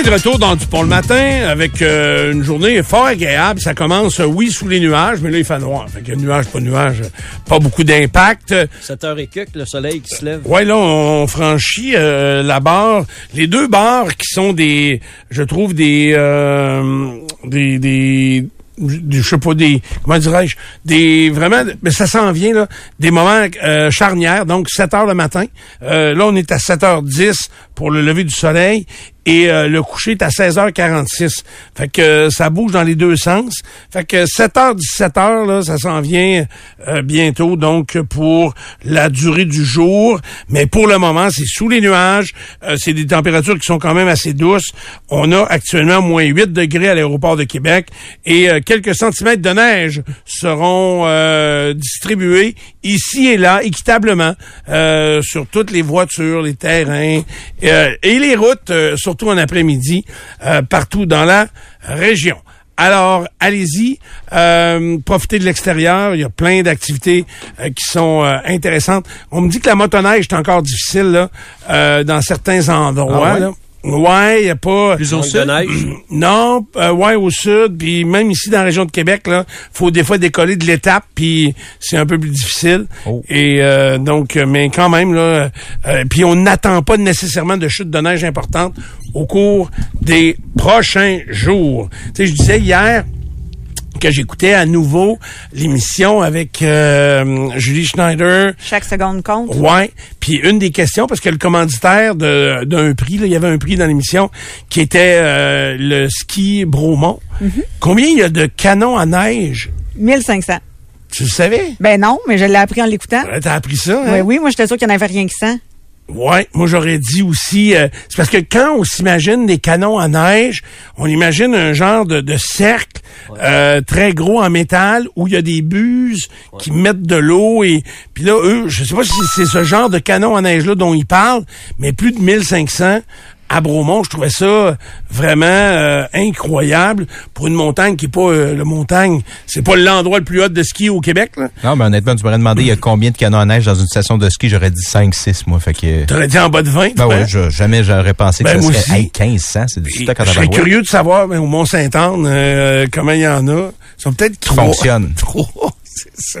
est de retour dans Dupont le matin avec euh, une journée fort agréable. Ça commence, euh, oui, sous les nuages, mais là, il fait noir. Fait que nuage, pas nuage, pas beaucoup d'impact. 7 heures et quelques, le soleil qui se lève. Ouais, là, on franchit euh, la barre. Les deux barres qui sont des, je trouve, des, euh, des, des, je sais pas des comment dirais-je des vraiment mais ça s'en vient là des moments euh, charnières donc 7 heures le matin Euh, là on est à 7h10 pour le lever du soleil et euh, le coucher est à 16h46 fait que euh, ça bouge dans les deux sens. Fait que 7h 17h là ça s'en vient euh, bientôt donc pour la durée du jour. Mais pour le moment c'est sous les nuages. Euh, c'est des températures qui sont quand même assez douces. On a actuellement moins 8 degrés à l'aéroport de Québec et euh, quelques centimètres de neige seront euh, distribués ici et là équitablement sur toutes les voitures, les terrains euh, et les routes, euh, surtout en après-midi, euh, partout dans la région. Alors, allez-y, euh, profitez de l'extérieur. Il y a plein d'activités euh, qui sont euh, intéressantes. On me dit que la motoneige est encore difficile là, euh, dans certains endroits. Ah ouais? là. Ouais, il y a pas. Plus au sud? de neige. Non, euh, ouais, au sud, puis même ici dans la région de Québec, là, faut des fois décoller de l'étape, puis c'est un peu plus difficile. Oh. Et euh, donc, euh, mais quand même là, euh, puis on n'attend pas nécessairement de chute de neige importante au cours des prochains jours. Tu sais, je disais hier que j'écoutais à nouveau l'émission avec euh, Julie Schneider. Chaque seconde compte. Ouais. Puis une des questions, parce que le commanditaire d'un prix, là, il y avait un prix dans l'émission qui était euh, le ski Bromont. Combien il y a de canons à neige? 1500. Tu le savais? Ben non, mais je l'ai appris en l'écoutant. T'as appris ça, hein? Oui, oui, moi j'étais sûr qu'il n'y en avait rien que 100. Ouais, moi j'aurais dit aussi, euh, c'est parce que quand on s'imagine des canons à neige, on imagine un genre de, de cercle euh, très gros en métal où il y a des buses qui mettent de l'eau et puis là eux, je sais pas si c'est ce genre de canon à neige là dont ils parlent, mais plus de 1500 à Bromont, je trouvais ça vraiment euh, incroyable pour une montagne qui est pas euh, le montagne, c'est pas l'endroit le plus haut de ski au Québec là. Non, mais honnêtement, tu m'aurais demandé il y a combien de canons à neige dans une station de ski, j'aurais dit 5-6, moi. Fait que. T'aurais dit en bas de 20. Ben ouais, je- jamais j'aurais pensé Ben, que ça serait hey, 1500, c'est du stock à Je serais curieux de savoir ben, au Mont-Saint-Anne euh, comment il y en a. Ils sont peut-être trop. Fonctionne. Trop, c'est ça.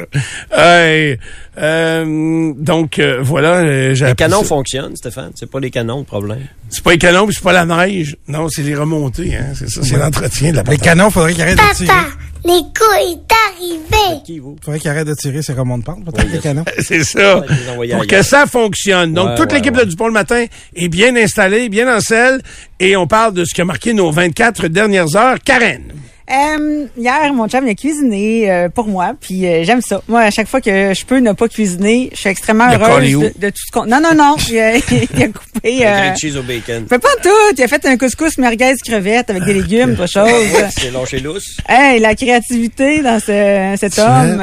Hey, euh, donc euh, voilà, euh, j'ai Les canons ça. fonctionnent, Stéphane. C'est pas les canons le problème. C'est pas les canons, puis c'est pas la neige. Non, c'est les remontées. Hein. C'est ça, c'est l'entretien de la Les canons, faudrait qu'ils arrêtent de tirer. Papa, Nico est arrivé. Qui, vous? Faudrait qu'ils arrêtent de tirer ces remontes pentes, peut-être, les canons. C'est ça. Les Pour ailleurs. que ça fonctionne. Donc, Ouais, toute ouais, l'équipe ouais. de Dupont le matin est bien installée, bien en selle. Et on parle de ce qui a marqué nos 24 dernières heures. Karen. Euh, hier, mon chum il a cuisiné euh, pour moi, puis euh, j'aime ça. Moi, à chaque fois que je peux ne pas cuisiner, je suis extrêmement heureuse de, de tout ce qu'on... Non, non, non, il a, il a coupé... Le Euh, cheese au bacon. fait pas tout, il a fait un couscous merguez crevette avec des légumes, autre chose. C'est lâché lousse. Hey, la créativité dans ce, cet homme.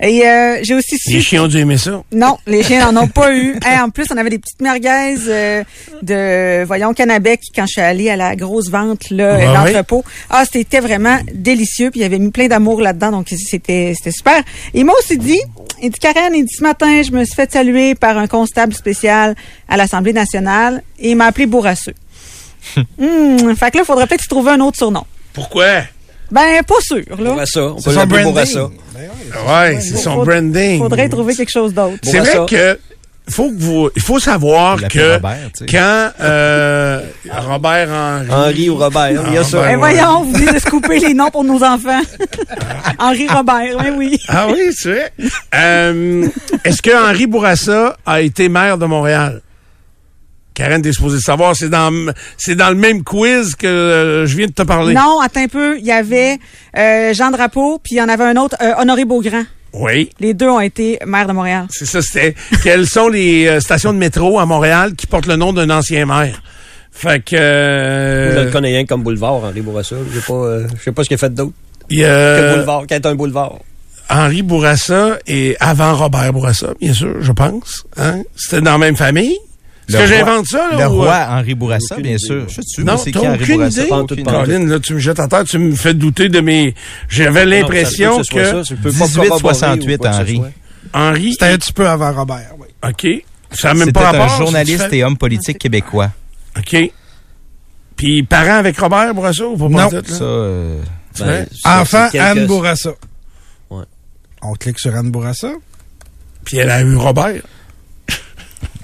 Et euh, j'ai aussi su... Les chiens ont dû aimer ça. Non, les chiens n'en ont pas eu. Hey, en plus, on avait des petites merguez euh, de, voyons, Canabec quand je suis allée à la grosse vente là, Ah oui? l'entrepôt. Ah, c'était vraiment délicieux. Puis il avait mis plein d'amour là-dedans, donc c'était c'était super. Il m'a aussi dit, il dit Karen, il dit ce matin, je me suis fait saluer par un constable spécial à l'Assemblée nationale et il m'a appelé Bourrasseux. Hum, fait que là, il faudrait peut-être trouver un autre surnom. Pourquoi? Ben, pas sûr, là. Bourassa. On C'est peut son l'appeler branding. Bourassa. Ben ouais. Ouais, c'est son Faudrait- branding. Faudrait trouver quelque chose d'autre. C'est vrai que faut que vous, il faut savoir que Robert, tu sais. quand euh, Robert Henry, Henri ou Robert. Il y a ça. Eh voyons, vous venez de se couper les noms pour nos enfants. Henri Robert, oui, oui. ah oui, c'est vrai. Euh, Est-ce que Henri Bourassa a été maire de Montréal? Karen, t'es supposée le savoir, c'est dans, c'est dans le même quiz que euh, je viens de te parler. Non, attends un peu. Il y avait euh, Jean Drapeau, puis il y en avait un autre, euh, Honoré Beaugrand. Oui. Les deux ont été maires de Montréal. C'est ça, c'était. Quelles sont les euh, stations de métro à Montréal qui portent le nom d'un ancien maire? Fait que. Moi, Je euh, le connais rien comme boulevard, Henri Bourassa. Je sais pas, euh, je sais pas ce qu'il a fait d'autre il y que boulevard, qu'être un boulevard. Henri Bourassa et avant Robert Bourassa, bien sûr, je pense. Hein? C'était dans la même famille? Est-ce Le que roi- j'invente ça? Là, Le ou, roi euh, Henri Bourassa, Aucune bien sûr. Je sais Non, c'est qui Henri aucune Bourassa? idée? Là, tu me jettes à terre, tu me fais douter de mes... J'avais l'impression que ce soit ça, tu peux pas 1868, corroborer ou quoi que ce Henri. Henri... C'était un petit peu avant Robert, oui. OK. Ça n'a même C'était pas un journaliste et homme politique québécois. OK. Puis parents avec Robert Bourassa ou pas Non. Ça, euh, Ben, ça, Enfant, quelques- Anne Bourassa. Ouais. On clique sur Anne Bourassa. Puis elle a eu Robert.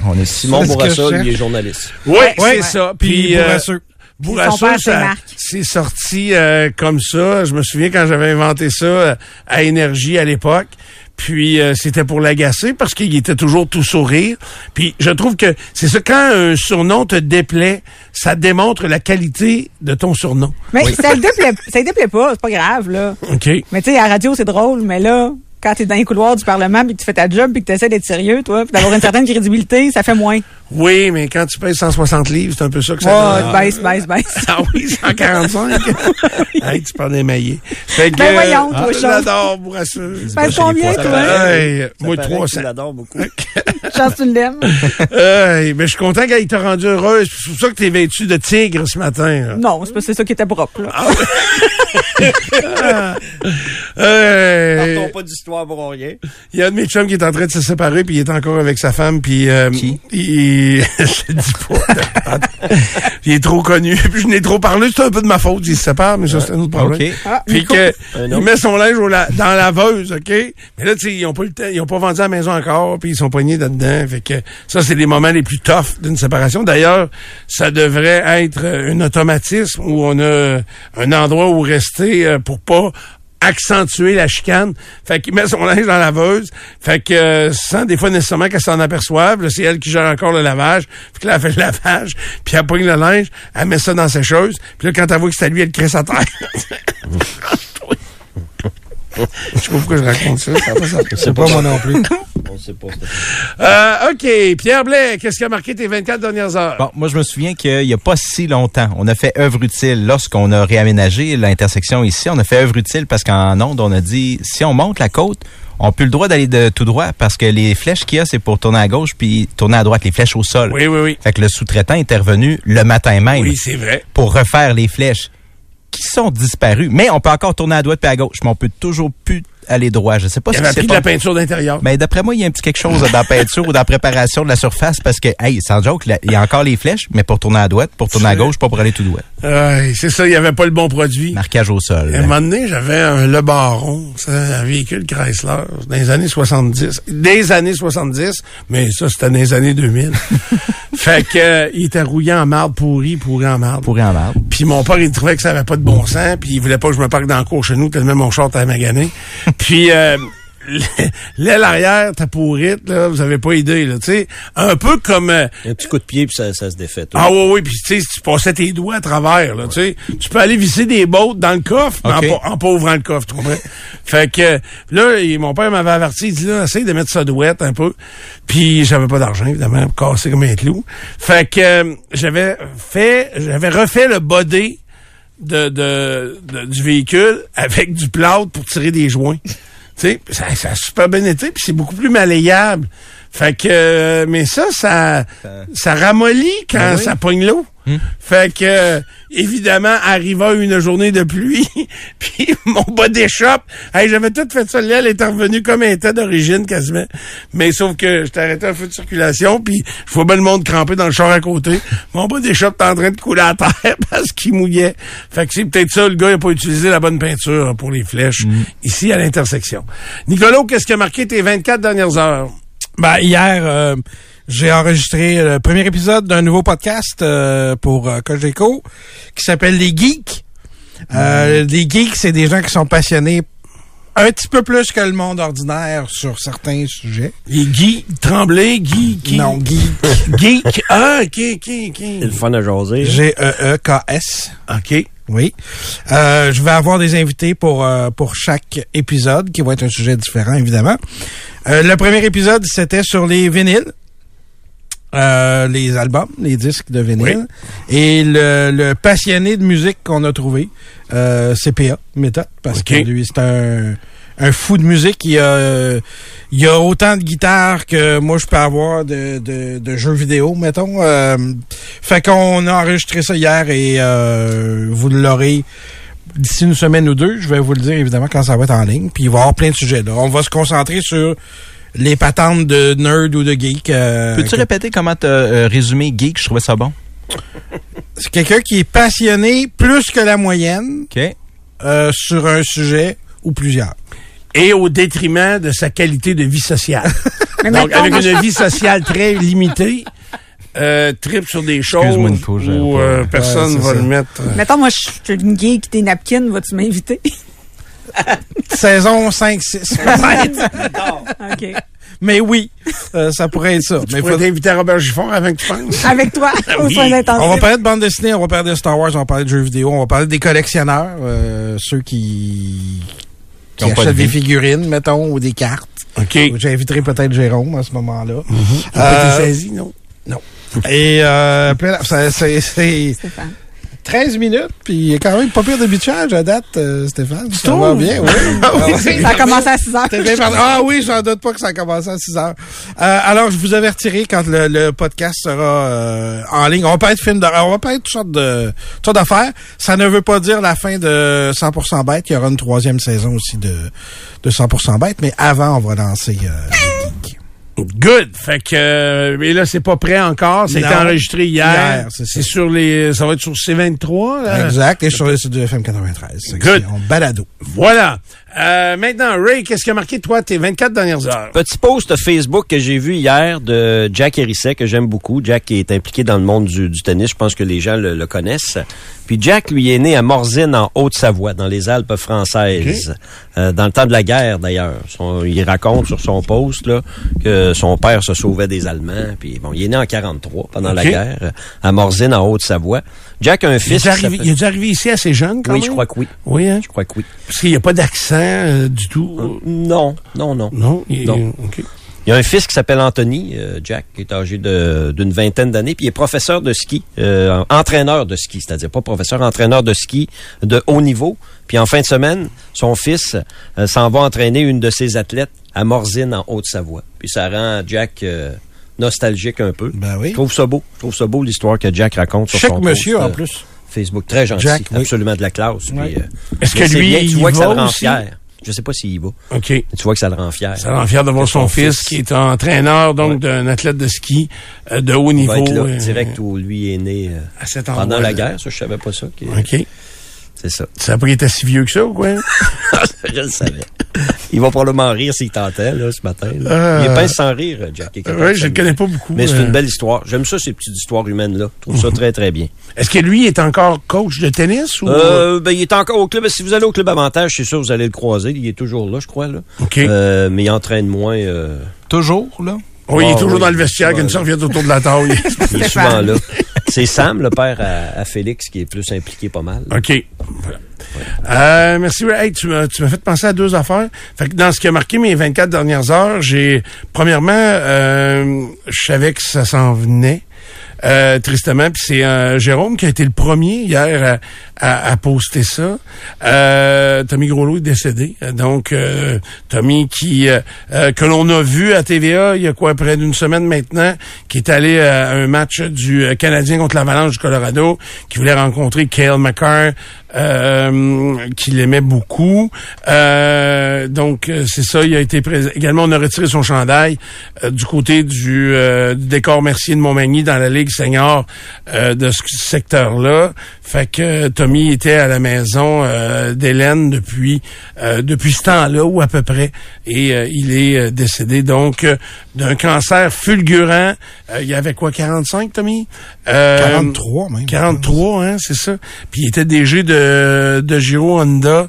On est Simon Bourassa, lui, est journaliste. Oui, Ouais. c'est ça. Puis euh. Bourassa, Son père, c'est ça- Marc. c'est sorti euh, comme ça. Je me souviens quand j'avais inventé ça euh, à Énergie à l'époque. Puis euh, c'était pour l'agacer parce qu'il était toujours tout sourire. Puis je trouve que c'est ça, quand un surnom te déplaît, ça démontre la qualité de ton surnom. Mais ça le déplaît, ça le déplaît pas, c'est pas grave, là. OK? Mais tu sais, à la radio, c'est drôle, mais là, quand t'es dans les couloirs du Parlement puis que tu fais ta job puis que tu essaies d'être sérieux, toi, d'avoir une certaine crédibilité, ça fait moins. Oui, mais quand tu payes 160 livres, c'est un peu ça que ça Oh, donne. baisse, baisse, baisse. Ah oui, 145. hey, tu parles d'émaillé. Fait que, Ben voyons, toi, ah. J'adore, Bourrasseux. Baisse combien, toi? Hey, moi, paraît 300. qu'il l'adore beaucoup. Chance, tu l'aimes? Hey, ben, je suis content qu'elle t'a rendu heureuse. C'est pour ça que t'es vêtu de tigre ce matin. là. Non, c'est parce que c'est ça qui était propre, là. Hey, Partons pas d'histoire pour rien. Il y a un de mes chums qui est en train de se séparer, puis il est encore avec sa femme, puis... Euh, Qui? Il... je te dis pas. il est trop connu. Puis je n'ai trop parlé, c'est un peu de ma faute. Il se sépare, mais ça, c'est un autre problème. Ah, Puis que, il met son linge au la- dans la laveuse, OK? Mais là, tu sais, ils ont pas eu le temps, ils ont pas vendu la maison encore, puis ils sont poignés dedans. Fait que ça, c'est les moments les plus toughs d'une séparation. D'ailleurs, ça devrait être un automatisme où on a un endroit où rester euh, pour pas accentuer la chicane. Fait qu'il met son linge dans la laveuse. Fait que euh, sans des fois nécessairement qu'elle s'en aperçoive, c'est elle qui gère encore le lavage. Fait que là, elle fait le lavage, puis elle pogne le linge, elle met ça dans ses choses. Puis là, quand elle voit que c'est à lui, elle crée sa terre. Je sais pas pourquoi je raconte ça. pas sens. C'est pas moi non plus. On sait pas. Euh, OK. Pierre Blais, qu'est-ce qui a marqué tes 24 dernières heures? Bon, moi, je me souviens qu'il n'y a pas si longtemps, on a fait œuvre utile lorsqu'on a réaménagé l'intersection ici. On a fait œuvre utile parce qu'en onde, on a dit, si on monte la côte, on n'a plus le droit d'aller de tout droit parce que les flèches qu'il y a, c'est pour tourner à gauche puis tourner à droite, les flèches au sol. Oui, oui, oui. Fait que le sous-traitant est intervenu le matin même Oui, c'est vrai. pour refaire les flèches qui sont disparues. Mais on peut encore tourner à droite puis à gauche, mais on peut toujours plus aller droit. Je sais pas Il ce avait pris de la peinture d'intérieur. Mais d'après moi, il y a un petit quelque chose dans la peinture ou dans la préparation de la surface parce que, hey, sans joke, là, il y a encore les flèches, mais pour tourner à droite, pour tourner à gauche, pas pour aller tout droit. Ouais, c'est ça, il n'y avait pas le bon produit. Marquage au sol. À un moment donné, j'avais un Le Baron, c'est un véhicule Chrysler, dans les années 70. Des années 70, mais ça, c'était dans les années 2000. fait que, euh, il était rouillé en marbre, pourri, pourri en marbre. Pourri en marbre. Puis mon père, il trouvait que ça avait pas de bon sens, puis il voulait pas que je me parque dans le cours chez nous, tellement mon short à magané. Puis euh, l'aile arrière, t'as pourrite, là, vous avez pas idée, là, tu sais. Un peu comme... euh, Un petit coup de pied, puis ça, ça se défait. tout. ah oui, oui, puis tu sais, si tu passais tes doigts à travers, là, tu sais, tu peux aller visser des bottes dans le coffre, mais OK. en, pas- en pas ouvrant le coffre, tu comprends? fait que là, il- mon père m'avait averti, il dit là, essaye de mettre ça douette un peu. Puis j'avais pas d'argent, évidemment, casser comme un clou. Fait que euh, j'avais fait, j'avais refait le body de, de, du véhicule avec du plâtre pour tirer des joints. tu sais, ça, ça a super bien été, puis c'est beaucoup plus malléable. Fait que, euh, mais ça, ça, ça ramollit quand Ben oui. ça pogne l'eau. Fait que, euh, évidemment, arriva une journée de pluie, puis mon body shop, hey, j'avais tout fait ça, l'aile était revenue comme elle était d'origine quasiment. Mais sauf que j'étais arrêté un feu de circulation, puis je vois bien le monde crampé dans le char à côté. Mon body shop était en train de couler à terre parce qu'il mouillait. Fait que c'est peut-être ça, le gars n'a pas utilisé la bonne peinture pour les flèches ici à l'intersection. Nicolas, qu'est-ce qui a marqué tes 24 dernières heures? Ben, hier, euh, j'ai enregistré le premier épisode d'un nouveau podcast euh, pour euh, Cogeco qui s'appelle Les Geeks. Euh, Les geeks, c'est des gens qui sont passionnés un petit peu plus que le monde ordinaire sur certains sujets. Les Guy Tremblay, Guy, qui? Non, geek. Geek. Ah, ok, ok, ok. C'est le fun à jaser. G-E-E-K-S. OK. Oui. Euh, je vais avoir des invités pour euh, pour chaque épisode qui va être un sujet différent évidemment. Euh, le premier épisode c'était sur les vinyles. Euh, les albums, les disques de vinyle. Et le, le passionné de musique qu'on a trouvé, euh, c'est PA, méthode, parce OK. que lui, c'est un, un fou de musique. Il a, il a autant de guitares que moi, je peux avoir de, de, de jeux vidéo, mettons. Euh, fait qu'on a enregistré ça hier et euh, vous l'aurez d'ici une semaine ou deux. Je vais vous le dire, évidemment, quand ça va être en ligne. Puis il va y avoir plein de sujets. Là. On va se concentrer sur les patentes de nerd ou de geek. euh, Peux-tu que- répéter comment t'as euh, résumé Geek? Je trouvais ça bon. C'est quelqu'un qui est passionné plus que la moyenne sur un sujet ou plusieurs. Et au détriment de sa qualité de vie sociale. Mais Donc, avec moi, une vie sociale très limitée, euh, trip sur des choses où euh, personne Ouais, va ça. le mettre. euh, mettons, moi, je suis une geek des napkins, vas-tu m'inviter? Saison 5, 6, peut-être. OK. Mais oui, euh, ça pourrait être ça. Tu Mais pourrais faut- t'inviter à Robert Gifford avant que tu penses. Avec toi, au Oui. soin d'intensif. on va parler de bande dessinée, on va parler de Star Wars, on va parler de jeux vidéo, on va parler des collectionneurs, euh, ceux qui, qui achètent de des figurines, mettons, ou des cartes. OK. J'inviterai peut-être Jérôme à ce moment-là. A pas Euh, été saisi, non? Et euh, c'est c'est Stéphane. 13 minutes, puis il a quand même pas pire de bitchage à date, euh, Stéphane. Ça va bien, oui. Ah oui. Ça a commencé à 6 heures. Ah oui, j'en doute pas que ça a commencé à 6 heures. Euh, alors, je vous avertirai quand le, le podcast sera euh, en ligne. On va pas être film d'horreur, on va pas être toutes sortes de toutes sortes d'affaires. Ça ne veut pas dire la fin de 100% bête. Il y aura une troisième saison aussi de, de 100% bête, mais avant, on va lancer euh. Good. Fait que, euh, mais là, c'est pas prêt encore. Non. enregistré hier. Hier, c'est c'est sur les, ça va être sur C23, là? Exact, et sur le site du FM 93. C'est Good. On balado. Voilà. Euh, maintenant, Ray, qu'est-ce qui a marqué, toi, tes 24 dernières heures? Petit post Facebook que j'ai vu hier de Jack Hérisset, que j'aime beaucoup. Jack qui est impliqué dans le monde du, du tennis. Je pense que les gens le, le connaissent. Puis Jack, lui, est né à Morzine, en Haute-Savoie, dans les Alpes françaises. Euh, dans le temps de la guerre, d'ailleurs. Il raconte sur son post là, que son père se sauvait des Allemands. Puis bon, il est né en 43, pendant la guerre, à Morzine, en Haute-Savoie. Jack a un Il fils... est, arrivé, il est arrivé ici assez jeune, quand Oui, même? je crois que oui. Oui, hein? Je crois que oui. Parce qu'il n'y a pas d'accent euh, du tout? Non, non, non. Non? Il, Non. Il y a un fils qui s'appelle Anthony, euh, Jack, qui est âgé d'une vingtaine d'années, puis il est professeur de ski, euh, entraîneur de ski, c'est-à-dire pas professeur, entraîneur de ski de haut niveau. Puis en fin de semaine, son fils s'en va entraîner une de ses athlètes à Morzine, en Haute-Savoie. Puis ça rend Jack nostalgique un peu. Ben oui. Je trouve ça beau. Je trouve ça beau l'histoire que Jack raconte sur Chaque son monsieur, post, en euh, plus. Facebook. Très gentil. Jack, oui. absolument de la classe. Euh, Est-ce que lui, bien, tu il vois que ça va le rend aussi? fier. Je sais pas s'il y va. OK. Mais tu vois que ça le rend fier. Ça rend fier de voir son, fils, qui est entraîneur, donc, Ouais. d'un athlète de ski euh, de haut Il niveau. va être là, euh, direct où lui est né euh, à cet pendant la guerre. Ça, je savais pas ça. OK. C'est ça. Tu savais pas qu'il était si vieux que ça, ou quoi? je le savais. Il va probablement rire s'il tentait, là, ce matin. là. Euh, Il est pince sans rire, Jack. Il Oui, je le connais pas beaucoup. Mais c'est euh. une belle histoire. J'aime ça, ces petites histoires humaines-là. Je trouve ça très, très bien. Est-ce que lui est encore coach de tennis ou? Euh, ben, il est encore au club. Si vous allez au club Avantage, c'est sûr, vous allez le croiser. Il est toujours là, je crois. Là. OK. Euh, mais il entraîne moins. euh, Toujours, là? oui, il est ah, toujours oui, dans le vestiaire, souvent, qu'une là. serviette autour de la table. il est souvent là. C'est Sam, le père à, Félix, qui est plus impliqué pas mal. OK. Euh, merci. Hey, tu m'as fait penser à deux affaires. Fait dans ce qui a marqué mes 24 dernières heures, j'ai premièrement, euh, je savais que ça s'en venait. Euh, tristement, puis c'est euh, Jérôme qui a été le premier hier à, poster ça. Euh, Tommy Groslo est décédé, donc euh, Tommy qui euh, que l'on a vu à TVA il y a quoi près d'une semaine maintenant, qui est allé à un match du Canadien contre l'Avalanche du Colorado, qui voulait rencontrer Cale McCarr, euh, qu'il aimait beaucoup. Euh, donc euh, c'est ça, il a été présent. Également, on a retiré son chandail euh, du côté du, euh, du décor Mercier de Montmagny dans la Ligue senior de ce secteur-là. Fait que Tommy était à la maison d'Hélène depuis depuis ce temps-là ou à peu près, et il est décédé donc d'un cancer fulgurant. Il y avait quoi, 45, Tommy? Euh, 43 même. 43, hein, c'est ça. Puis il était DG de, de Giro Honda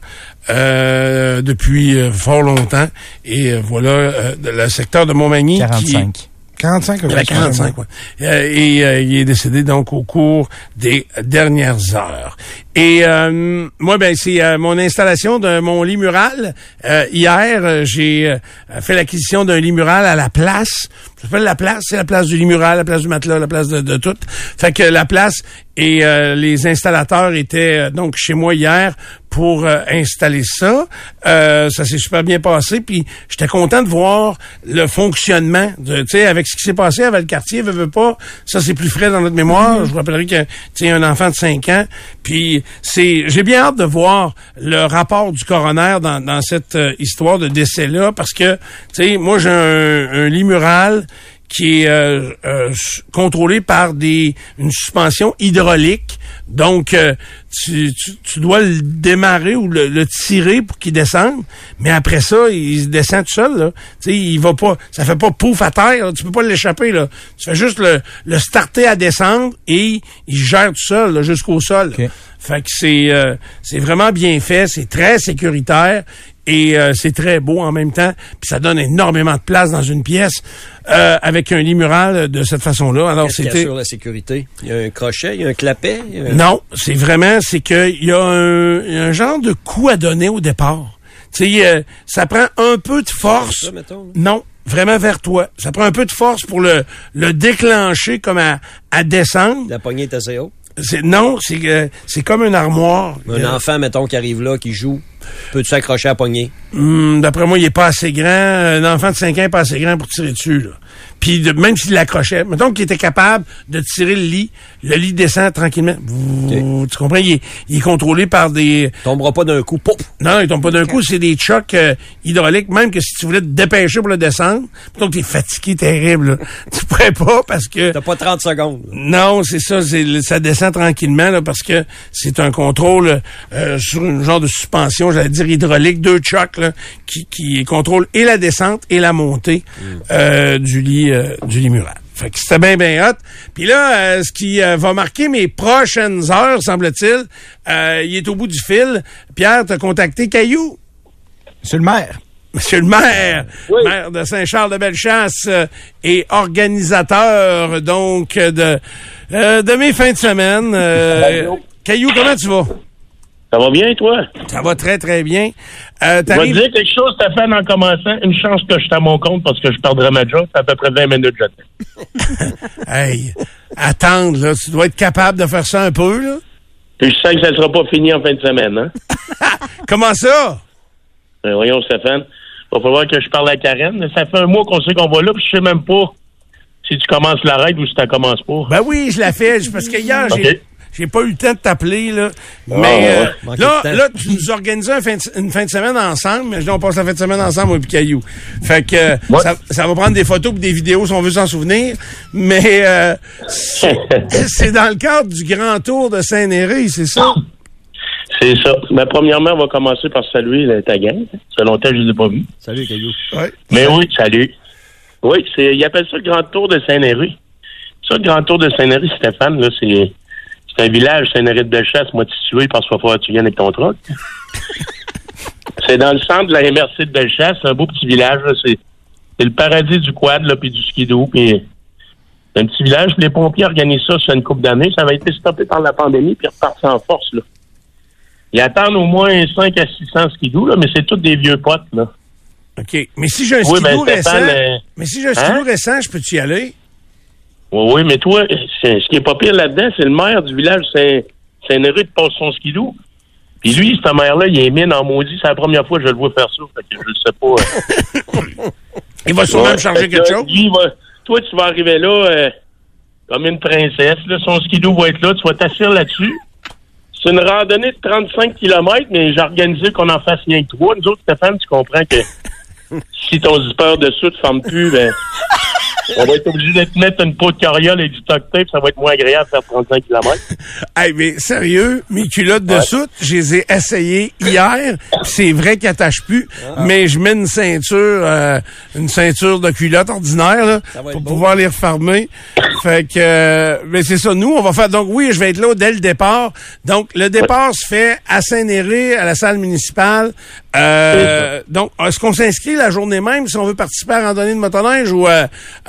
euh, depuis euh, fort longtemps. Et euh, voilà, euh, de- le secteur de Montmagny. qui- 45. 45, il avait 45, ouais. Euh, et euh, il est décédé donc au cours des dernières heures. Et euh, moi, ben c'est euh, mon installation de mon lit mural. Euh, hier, euh, j'ai euh, fait l'acquisition d'un lit mural à la place. Ça s'appelle la place, c'est la place du lit mural, la place du matelas, la place de, de tout. Fait que la place et euh, les installateurs étaient euh, donc chez moi hier pour euh, installer ça. Euh, ça s'est super bien passé. Puis j'étais content de voir le fonctionnement. de- Tu sais, avec ce qui s'est passé avec le quartier, veut pas. Ça, c'est plus frais dans notre mémoire. Je vous rappellerai que tu sais, un enfant de 5 ans. Puis c'est, j'ai bien hâte de voir le rapport du coroner dans, dans cette euh, histoire de décès-là. Parce que, tu sais, moi, j'ai un, un lit mural qui est euh, euh, contrôlé par des une suspension hydraulique. Donc, euh, tu, tu, tu dois le démarrer ou le, le tirer pour qu'il descende. Mais après ça, il descend tout seul. Là. Tu sais, il va pas, ça fait pas pouf à terre. là. Tu peux pas l'échapper. là. Tu fais juste le, le starter à descendre et il gère tout seul jusqu'au sol. Fait que c'est euh, c'est vraiment bien fait, c'est très sécuritaire et euh, c'est très beau en même temps. Puis ça donne énormément de place dans une pièce euh, avec un lit mural de cette façon-là. Alors qu'il c'était sur la sécurité? Il y a un crochet, il y a un clapet? il y a un- non, c'est vraiment c'est que il y a un, un genre de coup à donner au départ. Tu sais, euh, ça prend un peu de force. Ça, mettons, là? Non, vraiment vers toi. Ça prend un peu de force pour le le déclencher comme à, à descendre. La poignée est assez haute. C'est non, c'est euh, c'est comme une armoire. Un Euh, enfant, mettons, qui arrive là, qui joue, peux-tu s'accrocher à poignée? Hum, D'après moi, il est pas assez grand. Un enfant de 5 ans est pas assez grand pour tirer dessus. Là. Puis de- même s'il l'accrochait, mettons qu'il était capable de tirer le lit, le lit descend tranquillement. Tu comprends? Il est, il est contrôlé par des... Tombera pas d'un coup, pouf! Non, il tombe pas d'un coup, c'est des chocs euh, hydrauliques. Même que si tu voulais te dépêcher pour le descendre, mettons que t'es fatigué terrible, là, tu pourrais pas parce que... T'as pas 30 secondes. Non, c'est ça, ça descend tranquillement là, parce que c'est un contrôle euh, sur une genre de suspension, j'allais dire hydraulique, deux chocs là, qui, qui contrôlent et la descente et la montée euh, du lit euh, du lit mural. Fait que c'était bien bien hot. Puis là, euh, ce qui euh, va marquer mes prochaines heures, semble-t-il, euh, il est au bout du fil. Pierre, t'as contacté Caillou? Monsieur le maire. Monsieur le maire, maire de Saint-Charles-de-Bellechasse euh, et organisateur donc de euh, de mes fins de semaine. Euh, Caillou, comment tu vas? Ça va bien, toi? Ça va très très bien. Euh, Je vais te dire quelque chose, Stéphane, en commençant. Une chance que je suis à mon compte parce que je perdrais ma job. C'est à peu près 20 minutes, j'attends. Hey, attendre là, tu dois être capable de faire ça un peu là. Puis je sais que ça ne sera pas fini en fin de semaine, hein? Comment ça? Euh, voyons, Stéphane. Il va falloir que je parle à Karen. Ça fait un mois qu'on sait qu'on va là, puis je sais même pas si tu commences la raid ou si tu commences pas. Ben oui, je la fais parce que hier j'ai. J'ai pas eu le temps de t'appeler là. Mais ouais. euh, là là tu nous organisais un fin de- une fin de semaine ensemble, mais là on passe la fin de semaine ensemble moi puis Caillou. Fait que euh, Ouais. ça, ça va prendre des photos et des vidéos si on veut s'en souvenir, mais euh, c'est dans le cadre du grand tour de Saint-Néry, c'est ça? C'est ça. Mais premièrement, on va commencer par saluer là, ta gang. Ça fait longtemps que je ne les ai pas vus. Salut, Caillou. Ouais. Mais oui, salut. Oui, c'est, ils appellent ça le Grand Tour de Saint-Néry. Ça, le Grand Tour de Saint-Néry, Stéphane, là, c'est, c'est un village, Saint-Néry de Bellechasse, moi, situé parce qu'il va falloir que tu viennes avec ton truck. c'est dans le centre de la MRC de Bellechasse, c'est un beau petit village, là, c'est, c'est le paradis du quad, là, puis du skidoo, puis c'est un petit village, puis les pompiers organisent ça sur une couple d'années. Ça avait été stoppé par la pandémie, puis ils repartent en force, là. Ils attendent au moins 5 à 600 skidoo, là, mais c'est tous des vieux potes, là. OK. Mais si j'ai un Oui, skidoo ben, récent, mais si j'ai un hein? récent, je peux-tu y aller? Oui, oui, mais toi, c'est- ce qui est pas pire là-dedans, c'est le maire du village Saint- Saint-Néry de passe son skidoo. Puis lui, ce maire-là, il est mine en maudit. C'est la première fois que je le vois faire ça. Fait que je le sais pas. euh. Il va sûrement Ouais, me charger quelque chose. lui, va- toi, tu vas arriver là euh, comme une princesse. Là, son skidoo va être là. Tu vas t'asseoir là-dessus. C'est une randonnée de 35 km, mais j'ai organisé qu'on en fasse rien que trois. Nous autres, Stéphane, tu comprends que si ton zipper dessous ne ferme plus, ben, on va être obligé de te mettre une peau de carriole et du tuck tape. Ça va être moins agréable faire 35 km. Hey, mais sérieux, mes culottes de soute, je les ai essayées hier. C'est vrai qu'elles attachent plus, mais je mets une ceinture, euh, une ceinture de culotte ordinaire là, pour beau. pouvoir les refermer. Fait que, euh, mais c'est ça. Nous, on va faire. Donc oui, je vais être là dès le départ. Donc le départ se fait à Saint-Néré, à la salle municipale. Euh, donc, est-ce qu'on s'inscrit la journée même si on veut participer à la randonnée de motoneige ou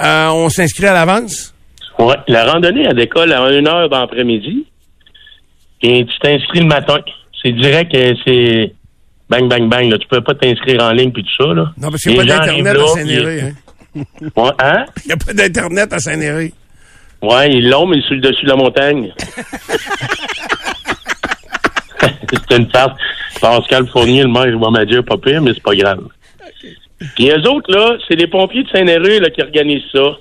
euh, on s'inscrit à l'avance? Ouais, la randonnée, elle décolle à une heure d'après-midi. Et tu t'inscris le matin. C'est direct, euh, c'est bang, bang, bang. Là. Tu peux pas t'inscrire en ligne puis tout ça. Là. Non, parce qu'il n'y a Les pas gens d'Internet à Saint-Néré. Hein? Ouais, hein? Il n'y a pas d'Internet à Saint-Néré. Ouais, ils l'ont, mais sur le dessus de la montagne. c'est une farce. Pascal Fournier, le maire, il va me dire pas pire, mais c'est pas grave. Puis eux autres, là, c'est les pompiers de Saint-Néré là, qui organisent ça.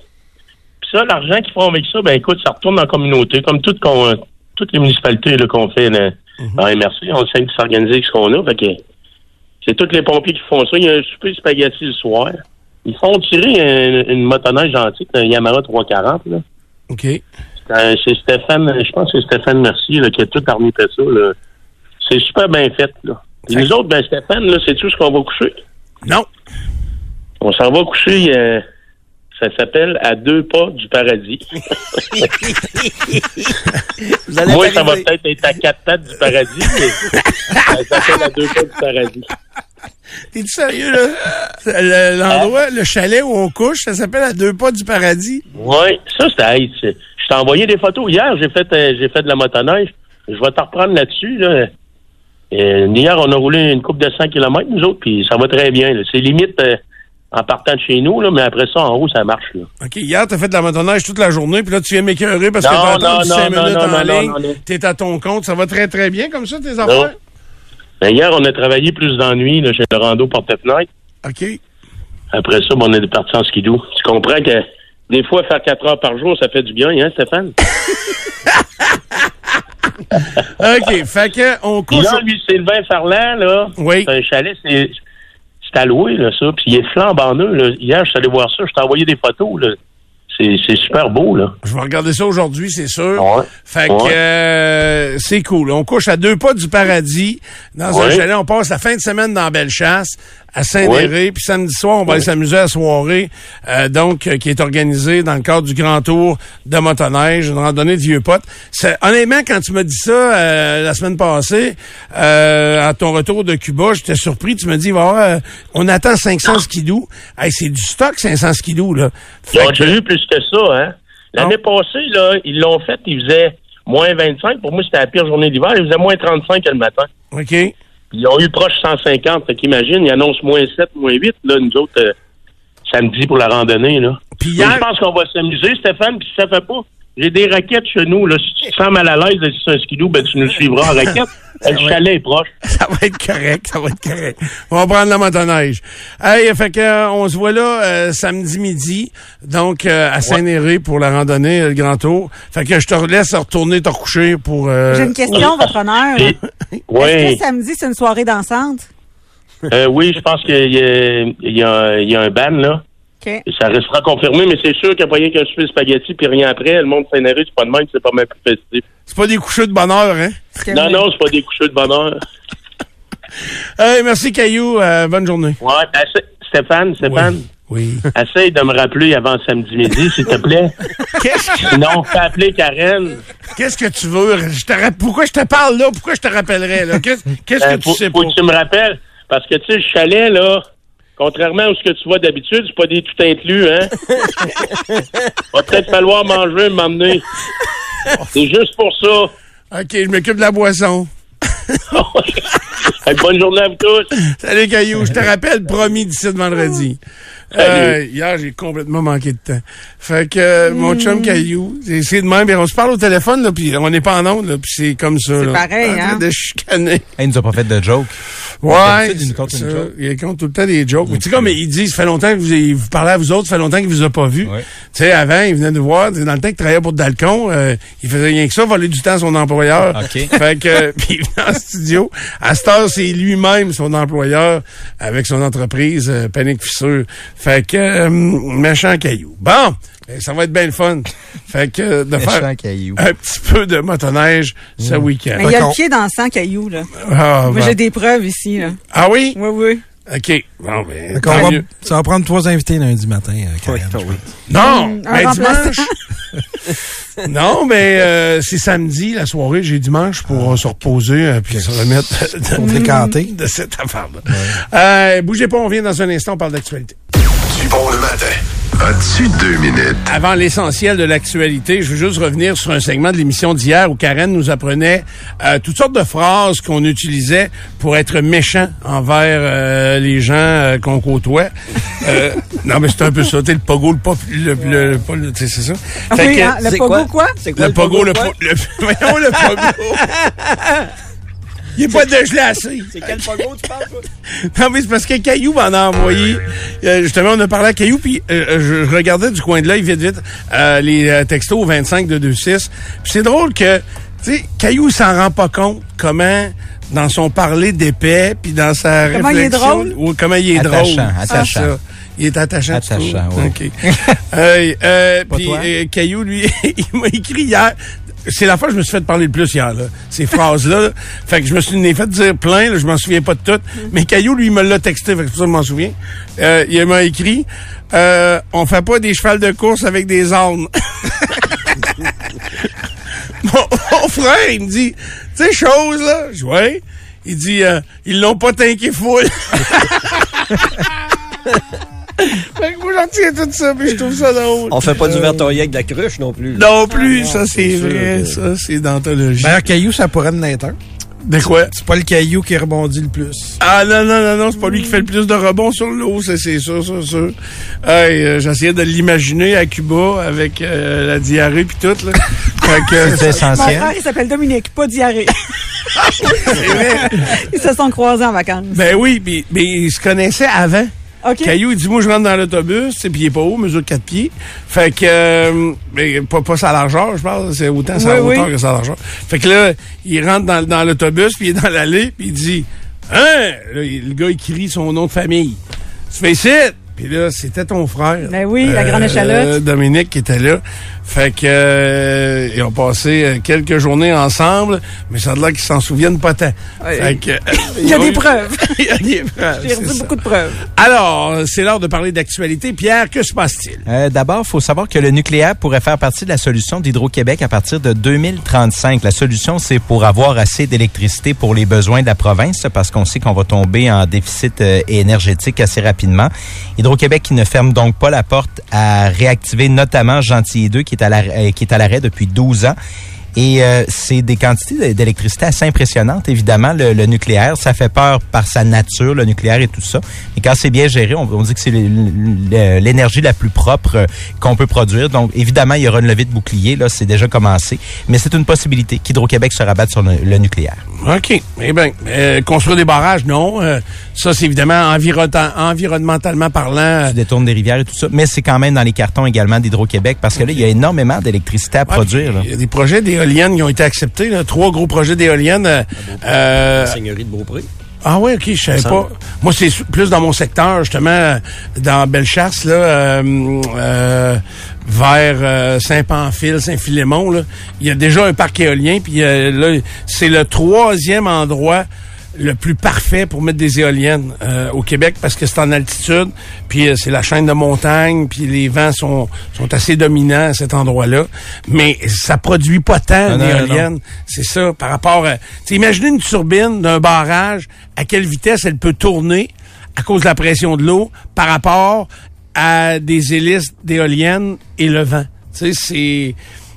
Puis ça, l'argent qu'ils font avec ça, ben écoute, ça retourne dans la communauté, comme toutes qu'on- toutes les municipalités là, qu'on fait là, en MRC. On sait s'organiser avec ce qu'on a. Fait que c'est tous les pompiers qui font ça. Il y a un souper spaghetti le soir. Ils font tirer un- une motoneige antique, un Yamaha 340. Là. OK. Euh, C'est Stéphane, je pense que c'est Stéphane Mercier là, qui a tout armé ça. Là. C'est super bien fait. Là. Et nous autres, ben Stéphane, là, c'est tout ce qu'on va coucher. Non. On s'en va coucher, euh, ça s'appelle À deux pas du paradis. Vous allez Moi, ça va peut-être être à quatre pattes du paradis, mais ça s'appelle À deux pas du paradis. T'es-tu sérieux, là? Le- L'endroit, le chalet où on couche, ça s'appelle à deux pas du paradis. Oui, ça, c'est- je t'ai envoyé des photos. Hier, j'ai fait euh, j'ai fait de la motoneige. Je vais te reprendre là-dessus. Là. Euh, hier, on a roulé une coupe de 100 km, nous autres, puis ça va très bien. C'est limite euh, en partant de chez nous, là, mais après ça, en haut, ça marche. Là. OK, hier, t'as fait de la motoneige toute la journée, puis là, tu viens m'écœurer parce que t'as attendu non, cinq non, minutes non, en non, ligne. T'es à ton compte. Ça va très, très bien comme ça, tes affaires? Ben, hier, on a travaillé plus d'ennui chez le rando porte-fenêtre. OK. Après ça, ben, on est parti en skidoo. Tu comprends que des fois, faire 4 heures par jour, ça fait du bien, hein, Stéphane? OK, fait que on couche... là, lui, Sylvain Farland, là, Oui. c'est un chalet, c'est c'est alloué, là, ça. Puis il est flambant neuf, là. Hier, je suis allé voir ça, je t'ai envoyé des photos, là. C'est c'est super beau, là. Je vais regarder ça aujourd'hui, c'est sûr. Ouais. Fait que euh, c'est cool. On couche à deux pas du paradis. Dans un chalet, on passe la fin de semaine dans Bellechasse, à Saint-Déré. Puis samedi soir, on va aller s'amuser à la soirée, euh, donc, euh, qui est organisée dans le cadre du Grand Tour de motoneige, une randonnée de vieux potes. Honnêtement, quand tu m'as dit ça euh, la semaine passée, euh, à ton retour de Cuba, j'étais surpris. Tu me dis, va on attend 500 skidoo. Hey, c'est du stock, 500 skidoo, là. Ils ont déjà eu plus que ça, hein. L'année passée, là, ils l'ont fait, ils faisaient moins 25. Pour moi, c'était la pire journée d'hiver. Ils faisaient moins 35 le matin. OK. Ils ont eu proche 150. Fait qu'imagine, ils annoncent moins 7, moins 8, là, nous autres, euh, samedi pour la randonnée, là. Puis hier- je pense qu'on va s'amuser, Stéphane, puis si ça fait pas. J'ai des raquettes chez nous, là. Si tu te sens mal à l'aise, si c'est un skidoo, ben, tu nous suivras en raquette. Le chalet est proche. Ça va être correct, ça va être correct. On va prendre la motoneige. Hey, fait que euh, on se voit là euh, samedi midi, donc euh, à Saint-Néré pour la randonnée, euh, le Grand Tour. Fait que je te laisse retourner te recoucher pour. euh, J'ai une question, votre honneur. Et- Est-ce Oui. que samedi, c'est une soirée dansante? Euh, oui, je pense qu'il y a, il y a un- il y a un ban, là. Ça restera confirmé, mais c'est sûr qu'il n'y a pas rien qu'un souper spaghetti puis rien après. Le monde s'énerve, c'est pas de même, c'est pas même plus festif. C'est pas des coucheux de bonheur, hein? Non, non, c'est pas des coucheux de bonheur. Hey, merci Caillou, euh, bonne journée. Ouais, essa- Stéphane, Stéphane, Oui. essaye de me rappeler avant samedi midi, s'il te plaît. Qu'est-ce que, Sinon, fais appeler Karen. qu'est-ce que tu veux? Je te rapp- Pourquoi je te parle là? Pourquoi je te rappellerais là? Qu'est-ce, Euh, que tu sais faut pas? que tu me rappelles. Parce que, tu sais, le chalet, là, contrairement à ce que tu vois d'habitude, c'est pas des tout inclus, hein? Va peut-être falloir manger, m'emmener. C'est juste pour ça. OK, je m'occupe de la boisson. Hey, bonne journée à vous tous. Salut Caillou, je te rappelle, promis d'ici de vendredi. Euh, hier, j'ai complètement manqué de temps. Fait que euh, mon chum Caillou, c'est c'est de même, on se parle au téléphone, là, puis on n'est pas en onde, là, puis c'est comme ça. C'est pareil, En train hein? de chicaner. Hey, il nous a pas fait de joke. Ouais, il nous compte tout le temps des jokes. Tu sais, comme il dit, ça fait longtemps que vous, il vous parlez à vous autres, ça fait longtemps qu'il vous a pas vu. Ouais. Tu sais, avant, il venait nous voir, dans le temps qu'il travaillait pour Dalcon, euh, il faisait rien que ça, voler du temps à son employeur. OK. Fait que, euh, puis il venait en studio. À cette heure, c'est lui-même son employeur avec son entreprise euh, Panic Fissure. Fait que, euh, méchant caillou. Bon, ben, ça va être bien le fun. Fait que, euh, de faire caillou. un petit peu de motoneige ce week-end. Mais il y a le pied dans le sang, caillou, là. Ah, Moi, bon. j'ai des preuves ici, là. Ah oui? Oui, oui. OK. Bon, ben, va- ça va prendre trois invités lundi matin, euh, Karen. Non, Mm, un ben, remplaçant. dimanche. non, mais euh, c'est samedi, la soirée. J'ai dimanche pour euh, se reposer euh, puis se remettre de, fréquenter. de cette affaire-là. Euh, bougez pas, on vient dans un instant, on parle d'actualité. Bon le matin. As-tu deux minutes? Avant l'essentiel de l'actualité, je veux juste revenir sur un segment de l'émission d'hier où Karen nous apprenait euh, toutes sortes de phrases qu'on utilisait pour être méchant envers euh, les gens euh, qu'on côtoie. Euh, non, mais c'est un peu ça. Tu sais, le pogo, le pop, le, le, c'est ça. Fait Oui, que- hein, le pogo, quoi? quoi? C'est quoi le pogo, le, po- le, voyons, le pogo. Il n'y a pas de glacé. C'est quel pogo tu parles, toi? Non, mais c'est parce que Caillou m'en a envoyé. Euh, justement, on a parlé à Caillou, puis euh, je regardais du coin de l'œil vite, vite, euh, les euh, textos au 25 de 26. Puis c'est drôle que, tu sais, Caillou, il s'en rend pas compte comment, dans son parler d'épais, puis dans sa Comment il est réflexion... drôle? Oui, comment il est Attachant, drôle. attachant. Ça. Il est attachant. Attachant, oui. OK. Euh, Pas puis euh, Caillou, lui, il m'a écrit hier. C'est la fois que je me suis fait parler le plus hier, là. Ces phrases-là. là. Fait que je me suis les fait dire plein, là, je m'en souviens pas de toutes. Mais Caillou, lui, il me l'a texté, fait que pour ça je m'en souviens. Euh, il m'a écrit euh, On fait pas des chevals de course avec des ânes. mon, mon frère, il me dit Tu sais, chose, là. Je ouais. Il dit euh, Ils l'ont pas tanké full. fait que moi, j'en tiens tout ça, puis je trouve ça drôle. On fait pas du vertorier avec de la cruche non plus. Non plus, ça c'est vrai, que- ça c'est d'anthologie. D'ailleurs, caillou, ça pourrait en être un. de quoi? C'est pas le caillou qui rebondit le plus. Ah non, non, non, non, c'est pas lui qui fait le plus de rebonds sur l'eau, ça c'est sûr, sûr, sûr. Hey, euh, J'essayais de l'imaginer à Cuba avec euh, la diarrhée puis tout, là. fait que, C'est Mon essentiel. frère, il s'appelle Dominique, pas diarrhée. Ils se sont croisés en vacances. ben oui, mais ils se connaissaient avant. OK. Caillou, il dit, moi, je rentre dans l'autobus, sais, puis il est pas haut, mesure 4 pieds. Fait que, euh, mais pas, pas sa largeur, je parle, c'est autant sa Oui, hauteur oui. que sa largeur. Fait que là, il rentre dans, dans l'autobus, puis il est dans l'allée, puis il dit, hein? Là, le gars, il crie son nom de famille. Tu fais ici? Puis là, c'était ton frère. Ben oui, la grande échalote. Dominique qui était là. Fait que, euh, ils ont passé euh, quelques journées ensemble, mais ça a l'air qu'ils s'en souviennent pas tant. Ouais. Fait que, Il y a des preuves. il y a des preuves. J'ai reçu beaucoup de preuves. Alors, c'est l'heure de parler d'actualité. Pierre, que se passe-t-il? Euh, D'abord, il faut savoir que le nucléaire pourrait faire partie de la solution d'Hydro-Québec à partir de 2035. La solution, c'est pour avoir assez d'électricité pour les besoins de la province, parce qu'on sait qu'on va tomber en déficit euh, énergétique assez rapidement. Hydro-Québec qui ne ferme donc pas la porte à réactiver notamment Gentilly 2 qui est à l'arrêt, euh, qui est à l'arrêt depuis 12 ans. Et euh, c'est des quantités d'électricité assez impressionnantes, évidemment, le, le nucléaire. Ça fait peur par sa nature, le nucléaire et tout ça. Mais quand c'est bien géré, on, on dit que c'est l'énergie la plus propre euh, qu'on peut produire. Donc, évidemment, il y aura une levée de bouclier. Là, c'est déjà commencé. Mais c'est une possibilité qu'Hydro-Québec se rabatte sur le, le nucléaire. OK. Eh bien, euh, construire des barrages, non. Euh, ça, c'est évidemment environnement- environnementalement parlant. Tu détournes des rivières et tout ça. Mais c'est quand même dans les cartons également d'Hydro-Quéquébec parce que là, il y a énormément d'électricité à produire. là. Il y a des projets d'éoliennes qui ont été acceptés. Là. Trois gros projets d'éoliennes. euh, euh, Seigneurie de Beaupré. ah ouais, ok, je savais pas. Moi, c'est plus dans mon secteur, justement, dans Bellechasse, là, euh, euh, vers euh, Saint-Pamphile, Saint-Philémon, là. Il y a déjà un parc éolien, puis là, c'est le troisième endroit le plus parfait pour mettre des éoliennes euh, au Québec parce que c'est en altitude, puis euh, c'est la chaîne de montagne, puis les vents sont, sont assez dominants à cet endroit-là. Mais ça produit pas tant non, d'éoliennes. C'est ça, par rapport à... Imaginez une turbine d'un barrage, à quelle vitesse elle peut tourner à cause de la pression de l'eau par rapport à des hélices d'éoliennes et le vent. Tu sais, c'est...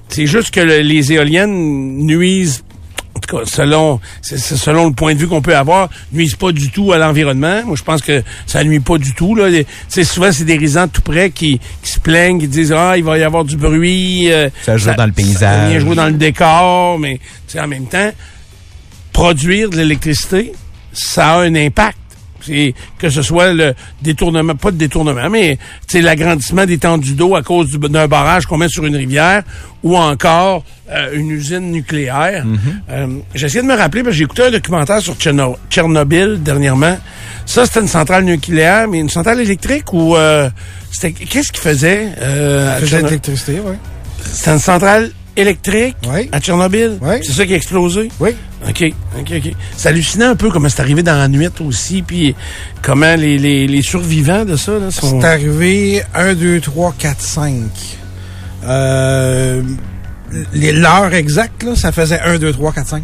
C'est juste que le- les éoliennes nuisent en tout cas, selon, le point de vue qu'on peut avoir, nuisent pas du tout à l'environnement. Moi, je pense que ça nuit pas du tout. Là. Sais, souvent, c'est des résans tout près qui, qui se plaignent, qui disent ah, il va y avoir du bruit. euh, Ça joue dans le Ça paysage. vient jouer dans le décor, mais en même temps, produire de l'électricité, ça a un impact. C'est que ce soit le détournement, pas de détournement, mais l'agrandissement des tendus d'eau à cause du- d'un barrage qu'on met sur une rivière ou encore euh, une usine nucléaire. Euh, J'essaie de me rappeler parce que j'ai écouté un documentaire sur Tcherno- Tchernobyl dernièrement. Ça, c'était une centrale nucléaire, mais une centrale électrique ou euh, c'était qu'est-ce qu'il faisait euh, à Fait de l'électricité, oui. C'était une centrale électrique Oui. à Tchernobyl. Oui. C'est ça qui a explosé. Oui. OK, OK, OK. C'est hallucinant un peu comment c'est arrivé dans la nuit aussi, puis comment les, les, les survivants de ça là, sont... C'est arrivé 1, 2, 3, 4, 5. Euh, les- L'heure exacte, là, ça faisait 1, 2, 3, 4, 5.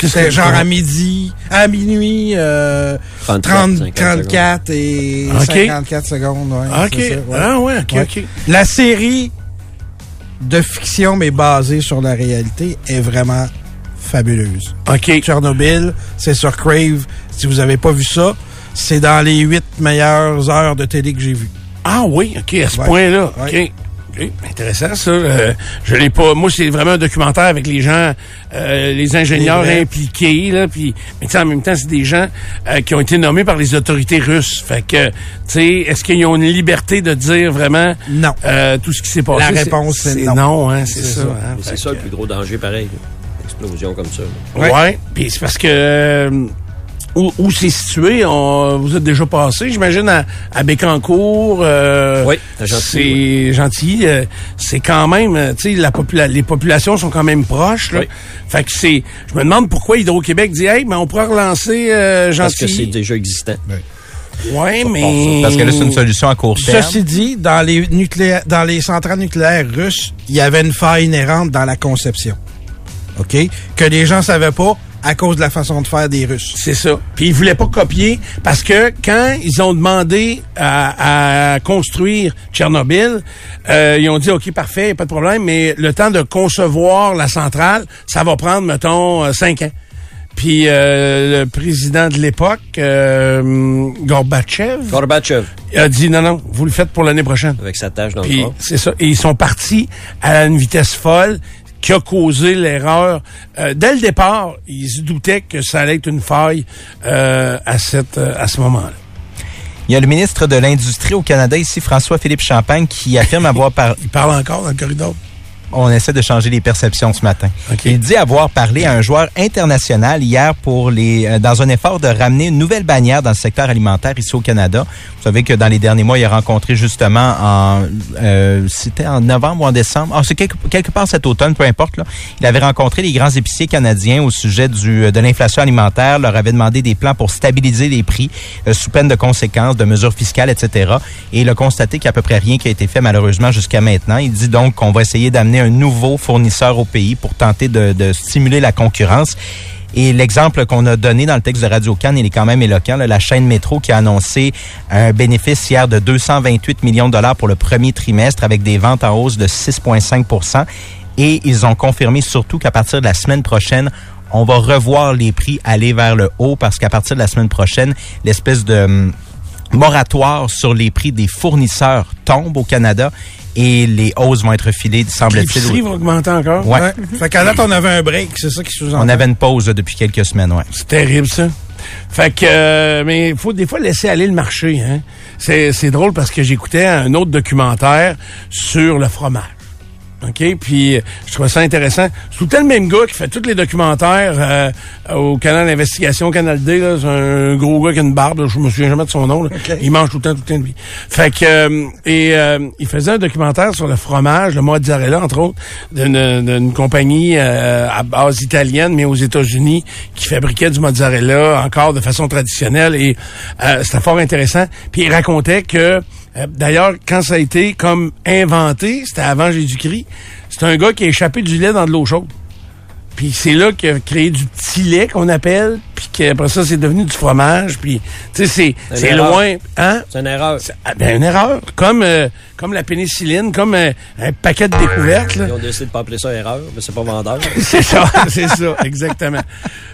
C'était genre à midi, à minuit, euh, 34, 30, 50 34 et OK. 54 secondes. ouais, OK. c'est ça, ouais. Ah ouais, OK, Ouais. OK. La série de fiction, mais basée sur la réalité, est vraiment fabuleuse. OK. Tchernobyl, c'est sur Crave. Si vous avez pas vu ça, c'est dans les huit meilleures heures de télé que j'ai vues. Ah oui, OK, à ce Ouais. point-là. OK. Ouais. OK, Intéressant, ça. Euh, je l'ai pas. Moi, c'est vraiment un documentaire avec les gens, euh, les ingénieurs impliqués, là. Puis, mais tu sais, en même temps, c'est des gens euh, qui ont été nommés par les autorités russes. Fait que, tu sais, est-ce qu'ils ont une liberté de dire vraiment Non. euh, tout ce qui s'est passé? La réponse, c'est non. non. hein, c'est ça. ça. hein. C'est ça le plus gros danger, pareil. Explosion comme ça. là. Ouais. Puis c'est parce que euh, où, où c'est situé? On- vous êtes déjà passé, j'imagine, à, à Bécancourt. euh, Oui, Gentilly, C'est gentil. euh, c'est quand même, tu sais, la popula les populations sont quand même proches. Là. Oui. Fait que c'est... Je me demande pourquoi Hydro-Québec dit, hey, mais on pourrait relancer euh, Parce que c'est Gentilly. déjà existant. Ouais, mais... Parce que là, c'est une solution à court terme. Ceci dit, dans les nucléaires, dans les centrales nucléaires russes, il y avait une faille inhérente dans la conception. OK? Que les gens savaient pas à cause de la façon de faire des Russes. C'est ça. Puis ils voulaient pas copier parce que quand ils ont demandé à, à construire Tchernobyl, euh, ils ont dit OK parfait, pas de problème, mais le temps de concevoir la centrale, ça va prendre mettons euh, cinq ans. Puis euh, le président de l'époque, euh, Gorbatchev, Gorbatchev, a dit non non, vous le faites pour l'année prochaine. avec sa tâche dans le Puis corps. c'est ça. Et ils sont partis à une vitesse folle qui a causé l'erreur. Euh, dès le départ, ils se doutaient que ça allait être une faille euh, à cette euh, à ce moment-là. Il y a le ministre de l'Industrie au Canada, ici, François-Philippe Champagne, qui affirme avoir par... Il parle encore dans le corridor. On essaie de changer les perceptions ce matin. Il dit avoir parlé à un joueur international hier pour les euh, dans un effort de ramener une nouvelle bannière dans le secteur alimentaire ici au Canada. Vous savez que dans les derniers mois, il a rencontré justement en euh, c'était en novembre ou en décembre. Ah, c'est quelque, quelque part cet automne, peu importe. Là. Il avait rencontré les grands épiciers canadiens au sujet du de l'inflation alimentaire, leur avait demandé des plans pour stabiliser les prix euh, sous peine de conséquences, de mesures fiscales, etc. Et il a constaté qu'il n'y a à peu près rien qui a été fait malheureusement jusqu'à maintenant. Il dit donc qu'on va essayer d'amener un nouveau fournisseur au pays pour tenter de, stimuler la concurrence. Et l'exemple qu'on a donné dans le texte de Radio Cannes, il est quand même éloquent. la chaîne Métro qui a annoncé un bénéfice hier de 228 millions de dollars pour le premier trimestre avec des ventes en hausse de 6,5 Et ils ont confirmé surtout qu'à partir de la semaine prochaine, on va revoir les prix aller vers le haut parce qu'à partir de la semaine prochaine, l'espèce de hum, moratoire sur les prix des fournisseurs tombe au Canada et les hausses vont être filées, semble-t-il. va augmenter encore. Ouais. Ouais. Fait qu'à date, on avait un break, c'est ça qui sous-entend. On avait une pause là, depuis quelques semaines, ouais. C'est terrible, ça. Fait que, euh, mais il faut des fois laisser aller le marché. Hein. C'est drôle parce que j'écoutais un autre documentaire sur le fromage. OK? Puis, je trouvais ça intéressant. C'est tout le même gars qui fait tous les documentaires euh, au canal d'investigation Canal D. C'est un gros gars qui a une barbe. là. Je me souviens jamais de son nom. là. Il mange tout le temps, tout le temps de vie. Fait que, euh, et euh, il faisait un documentaire sur le fromage, le mozzarella, entre autres, d'une, d'une compagnie euh, à base italienne, mais aux États-Unis, qui fabriquait du mozzarella encore de façon traditionnelle. Et euh, c'était fort intéressant. Puis il racontait que euh, D'ailleurs, quand ça a été comme inventé, c'était avant Jésus-Christ, c'est un gars qui a échappé du lait dans de l'eau chaude. Puis c'est là qu'il a créé du petit lait qu'on appelle, puis qu'après ça, c'est devenu du fromage. Puis, tu sais, c'est, loin. Hein? C'est une erreur. Ah, ben, une erreur. Comme, euh, comme la pénicilline, comme euh, un paquet de découvertes. là. Ils ont décidé de pas appeler ça erreur, mais c'est pas vendeur. C'est ça, c'est ça, exactement.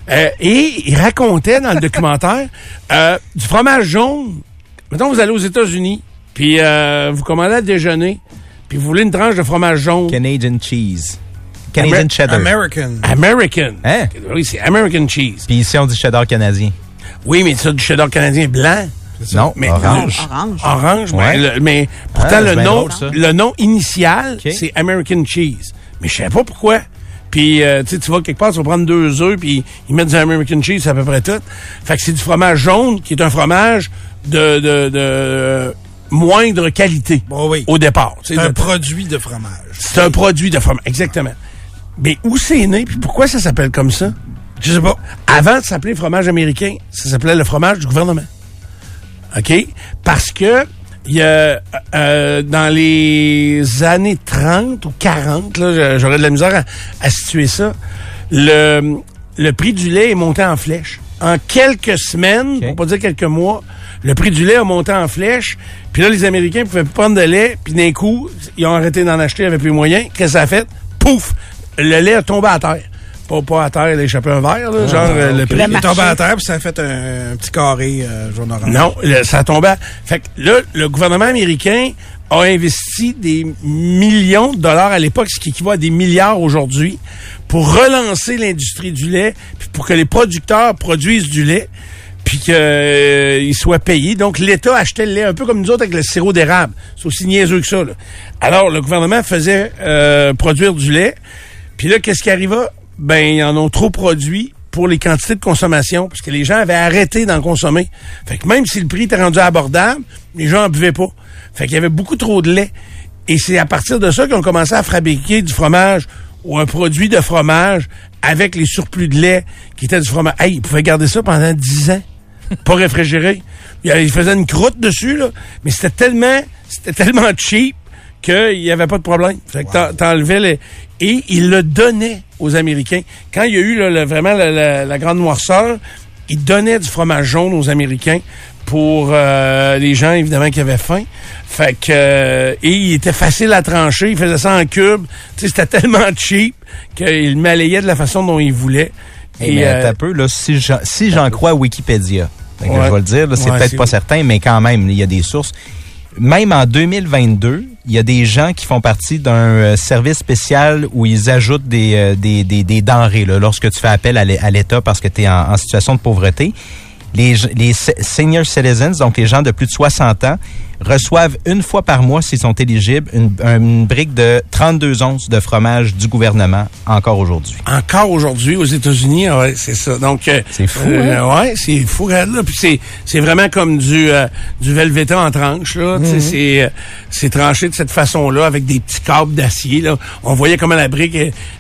Euh, et il racontait dans le documentaire euh, du fromage jaune. Mettons, vous allez aux États-Unis, puis euh, vous commandez à déjeuner, puis vous voulez une tranche de fromage jaune. Canadian cheese. Canadian Amer- cheddar. American. American. Hein? Oui, c'est American cheese. Puis ici, on dit cheddar canadien. Oui, mais ça, du cheddar canadien blanc. Non, Mais orange. Orange. Orange, Ouais. mais, le- mais pourtant, Ah, le, nom, drôle, le nom initial, c'est American Cheese. Mais je sais pas pourquoi. Puis, euh, tu sais, tu vas quelque part, tu vas prendre deux œufs, puis ils mettent du American Cheese, c'est à peu près tout. Fait que c'est du fromage jaune, qui est un fromage de, de, de moindre qualité Bon, oui. au départ. C'est un de- produit de fromage. C'est un produit de fromage, exactement. Mais où c'est né, puis pourquoi ça s'appelle comme ça? Je sais pas. Avant de s'appeler fromage américain, ça s'appelait le fromage du gouvernement. OK? Parce que il y a euh, dans les années 30 ou 40, là, j'aurais de la misère à, à situer ça, le, le prix du lait est monté en flèche. En quelques semaines, pour pas dire quelques mois, le prix du lait a monté en flèche. Puis là, les Américains pouvaient plus prendre de lait. Puis d'un coup, ils ont arrêté d'en acheter, ils avaient plus moyen. Qu'est-ce que ça a fait? Pouf! Le lait a tombé à terre. Pas, pas à terre, il a échappé un verre, là, genre euh, le prix. Il est tombé à terre, puis ça a fait un, un petit carré euh, jaune orange. Non, le- ça tombait. Fait que là, le gouvernement américain a investi des millions de dollars à l'époque, ce qui équivaut à des milliards aujourd'hui, pour relancer l'industrie du lait, puis pour que les producteurs produisent du lait, puis qu'ils soient payés. Donc, l'État achetait le lait un peu comme nous autres avec le sirop d'érable. C'est aussi niaiseux que ça. là. Alors, le gouvernement faisait euh, produire du lait, puis là, qu'est-ce qui arriva? Ben, ils en ont trop produit, pour les quantités de consommation, parce que les gens avaient arrêté d'en consommer. Fait que même si le prix était rendu abordable, les gens en buvaient pas. Fait qu'il y avait beaucoup trop de lait. Et c'est à partir de ça qu'ils ont commencé à fabriquer du fromage ou un produit de fromage avec les surplus de lait qui était du fromage. Hey, ils pouvaient garder ça pendant 10 ans, pas réfrigéré. Ils faisaient une croûte dessus, là, mais c'était tellement, c'était tellement cheap qu'il n'y avait pas de problème. Fait que t'en- t'enlevais les... Et ils le donnaient aux Américains. Quand il y a eu là, le- vraiment la, la- la grande noirceur, ils donnaient du fromage jaune aux Américains pour euh, les gens, évidemment, qui avaient faim. Fait que... euh, et il était facile à trancher. Ils faisaient ça en sais, c'était tellement cheap qu'ils le malayaient de la façon dont ils voulaient. Et mais euh, t'as peu, là, si j'en si j'en crois à Wikipédia, Ouais. je vais le dire, c'est Ouais, peut-être pas oui. certain, mais quand même, il y a des sources. Même en 2022, il y a des gens qui font partie d'un euh, service spécial où ils ajoutent des, euh, des, des, des denrées là, lorsque tu fais appel à l'É- à l'État parce que tu es en, en situation de pauvreté. Les, les se- senior citizens, donc les gens de plus de 60 ans, reçoivent une fois par mois, s'ils sont éligibles, une, une brique de 32 onces de fromage du gouvernement encore aujourd'hui. encore aujourd'hui aux États-Unis, ah ouais, c'est ça. Donc euh, C'est fou, euh, Ouais, c'est fou regarde, là. Puis c'est c'est vraiment comme du euh, du Velveeta en tranche là. Sais, c'est euh, c'est tranché de cette façon-là avec des petits câbles d'acier là. On voyait comment la brique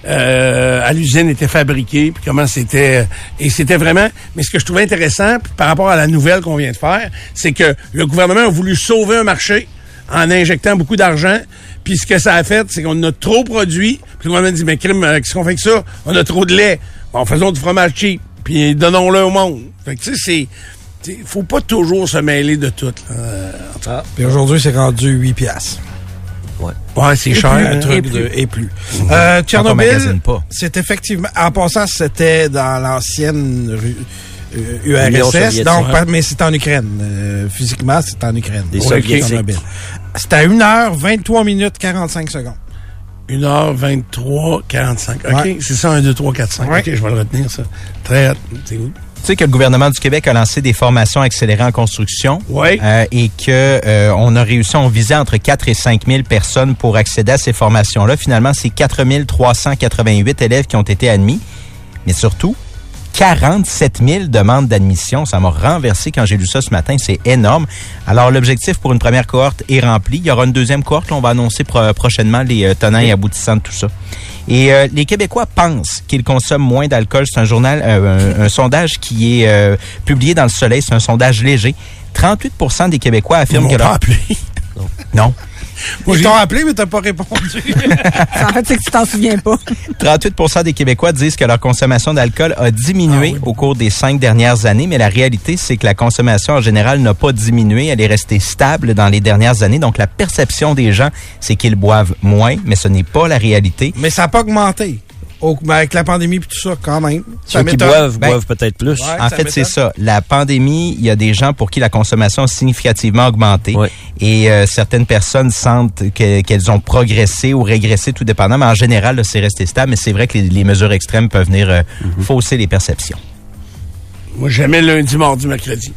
euh, à l'usine était fabriquée, puis comment c'était et c'était vraiment. Mais ce que je trouvais intéressant par rapport à la nouvelle qu'on vient de faire, c'est que le gouvernement a voulu sauver un marché en injectant beaucoup d'argent. Puis ce que ça a fait, c'est qu'on a trop produit. Puis le gouvernement dit, mais crime, euh, qu'est-ce qu'on fait avec ça? On a trop de lait. Bon, faisons du fromage cheap. Puis donnons-le au monde. Fait que tu sais, c'est... sais, faut pas toujours se mêler de tout. là. Euh, Puis aujourd'hui, c'est rendu 8 piastres. ouais, c'est Et cher. plus, un truc Et de- plus. et plus. Euh, Tchernobyl, magasine pas. c'est effectivement... En passant, c'était dans l'ancienne rue... euh, URSS, soviétique. donc, mais c'est en Ukraine. Euh, physiquement, c'est en Ukraine. Des Soviétiques. C'était à 1h, 23 minutes, 45 secondes. 1h23, 45. OK, Ouais. c'est ça, 1, 2, 3, 4, 5. Ouais. OK, je vais le retenir, ça. Très... C'est où? Tu sais que le gouvernement du Québec a lancé des formations accélérées en construction Oui. euh, et que euh, on a réussi, on visait entre 4 et 5 000 personnes pour accéder à ces formations-là. Finalement, c'est 4 388 élèves qui ont été admis, mais surtout 47 000 demandes d'admission. Ça m'a renversé quand j'ai lu ça ce matin. C'est énorme. Alors, l'objectif pour une première cohorte est rempli. Il y aura une deuxième cohorte. là, On va annoncer pro- prochainement les euh, tenants et aboutissants de tout ça. Et euh, les Québécois pensent qu'ils consomment moins d'alcool. C'est un journal, euh, un, un sondage qui est euh, publié dans le Soleil. C'est un sondage léger. 38% des Québécois affirment que leur... Non. Moi, Ils t'ont appelé, mais t'as pas répondu. En fait, c'est que tu t'en souviens pas. 38% des Québécois disent que leur consommation d'alcool a diminué au cours des cinq dernières années, mais la réalité, c'est que la consommation en général n'a pas diminué. Elle est restée stable dans les dernières années. Donc, la perception des gens, c'est qu'ils boivent moins, mais ce n'est pas la réalité. mais ça n'a pas augmenté. Au- mais avec la pandémie et tout ça, quand même. Ça Ceux qui boivent, Ben, boivent peut-être plus. Ouais. En fait, c'est ça. La pandémie, il y a des gens pour qui la consommation a significativement augmenté. Ouais. Et euh, certaines personnes sentent que- qu'elles ont progressé ou régressé, tout dépendant. Mais en général, c'est resté stable. Mais c'est vrai que les, les mesures extrêmes peuvent venir euh, Mm-hmm. fausser les perceptions. Moi, jamais lundi, mardi, mercredi.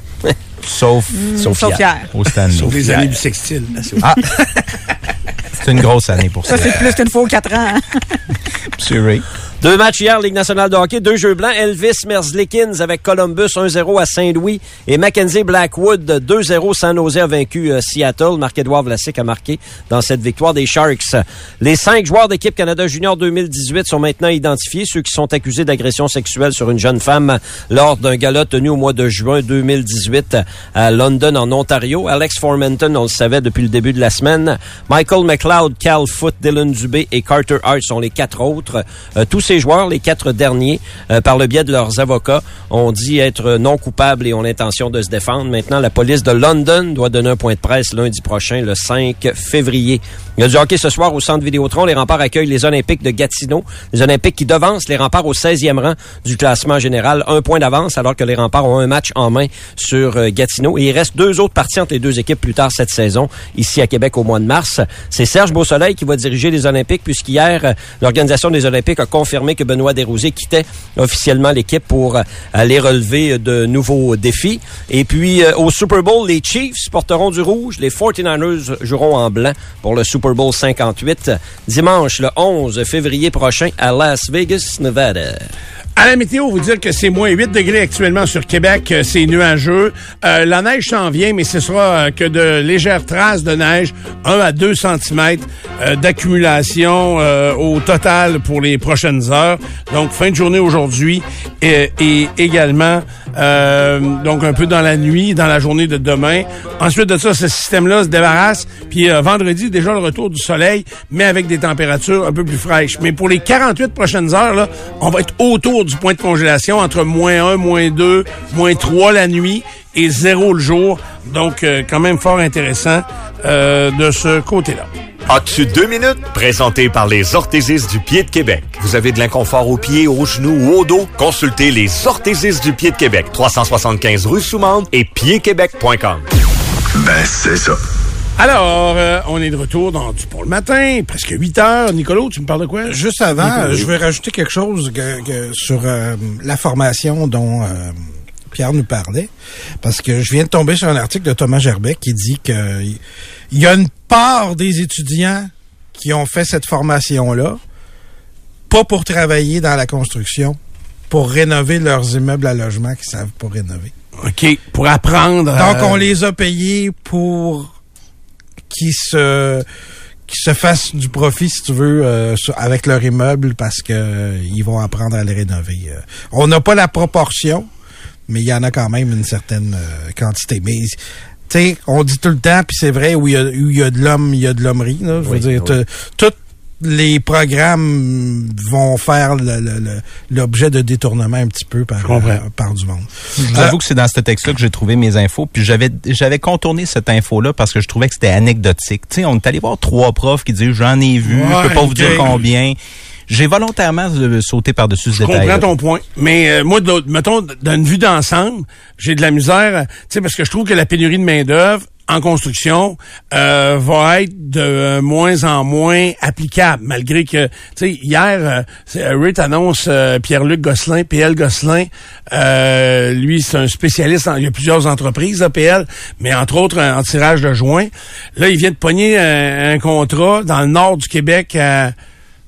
Sauf Sauf Sauf hier. hier. au. Sauf les années bissextiles. Ah! c'est une grosse année pour ça. Ça, c'est plus qu'une fois aux quatre ans. hein. Monsieur Ray. Deux matchs hier, Ligue nationale de hockey, deux jeux blancs. Elvis Merzlikins avec Columbus 1-0 à Saint-Louis et Mackenzie Blackwood 2-0. San Jose a vaincu euh, Seattle. Marc-Édouard Vlasic a marqué dans cette victoire des Sharks. Les cinq joueurs d'équipe Canada Junior 2018 sont maintenant identifiés, ceux qui sont accusés d'agression sexuelle sur une jeune femme lors d'un gala tenu au mois de juin 2018 à London, en Ontario. Alex Formenton, on le savait depuis le début de la semaine. Michael McLeod, Cal Foot, Dylan Dubé et Carter Hart sont les quatre autres. Euh, tous joueurs, les quatre derniers, euh, par le biais de leurs avocats, ont dit être non coupables et ont l'intention de se défendre. Maintenant, la police de London doit donner un point de presse lundi prochain, le 5 février. Il y a du hockey ce soir au centre Vidéotron. Les remparts accueillent les Olympiques de Gatineau. Les Olympiques qui devancent les remparts au 16e rang du classement général. Un point d'avance alors que les remparts ont un match en main sur euh, Gatineau. Et il reste deux autres parties entre les deux équipes plus tard cette saison, ici à Québec au mois de mars. C'est Serge Beausoleil qui va diriger les Olympiques puisqu'hier, euh, l'organisation des Olympiques a confirmé que Benoît Desrosiers quittait officiellement l'équipe pour euh, aller relever de nouveaux défis. Et puis, euh, au Super Bowl, les Chiefs porteront du rouge. Les 49ers joueront en blanc pour le Super Bowl 58 dimanche le 11 février prochain à Las Vegas, Nevada. À la météo, vous dire que c'est moins 8 degrés actuellement sur Québec, euh, c'est nuageux. Euh, la neige s'en vient, mais ce sera euh, que de légères traces de neige, 1 à 2 cm d'accumulation euh, au total pour les prochaines heures. Donc, fin de journée aujourd'hui et, et également euh, donc un peu dans la nuit, dans la journée de demain. Ensuite de ça, ce système-là se débarrasse. Puis euh, vendredi, déjà le retour du soleil, mais avec des températures un peu plus fraîches. Mais pour les 48 prochaines heures, là, on va être autour du point de congélation, entre moins 1, moins 2, moins 3 la nuit et 0 le jour. Donc, euh, quand même fort intéressant euh, de ce côté-là. As-tu deux minutes? Présenté par les orthésistes du pied de Québec. Vous avez de l'inconfort aux pieds, aux genoux ou au dos? Consultez les orthésistes du pied de Québec. 375 rue Soumande et piedquebec.com. Ben, c'est ça. Alors, euh, on est de retour dans du pour le matin, presque 8 heures. Nicolas, tu me parles de quoi? Juste avant, Nicolas, je vais rajouter quelque chose que- que- sur euh, la formation dont euh, Pierre nous parlait. Parce que je viens de tomber sur un article de Thomas Gerbet qui dit que il il y a une part des étudiants qui ont fait cette formation-là, pas pour travailler dans la construction, pour rénover leurs immeubles à logement qu'ils savent pas rénover. OK, pour apprendre. Donc, on les a payés pour qu'ils se qu'ils se fassent du profit, si tu veux, euh, sur- avec leur immeuble parce que euh, ils vont apprendre à les rénover. Euh, on n'a pas la proportion, mais il y en a quand même une certaine euh, quantité. Mais tu sais, on dit tout le temps, puis c'est vrai, où il y a, où il y a de l'homme, il y a de l'hommerie. là. Je veux Oui, dire, oui. tous les programmes vont faire l'objet de détournement un petit peu par, euh, par du monde. Je vous avoue que c'est dans ce texte-là que j'ai trouvé mes infos, puis j'avais j'avais contourné cette info-là parce que je trouvais que c'était anecdotique. Tu sais, on est allé voir trois profs qui disent j'en ai vu, je peux pas vous dire combien. J'ai volontairement euh, sauté par-dessus ce Je détail. comprends ton point. Mais euh, moi, de l'autre- mettons, d'une vue d'ensemble, j'ai de la misère, euh, tu sais, parce que je trouve que la pénurie de main-d'œuvre en construction euh, va être de euh, moins en moins applicable, malgré que, tu sais, hier, euh, euh, annonce euh, Pierre-Luc Gosselin, PL Gosselin, euh, lui, c'est un spécialiste, en- il y a plusieurs entreprises, là, PL, mais entre autres en en tirage de joint. Là, il vient de pogner un, un contrat dans le nord du Québec à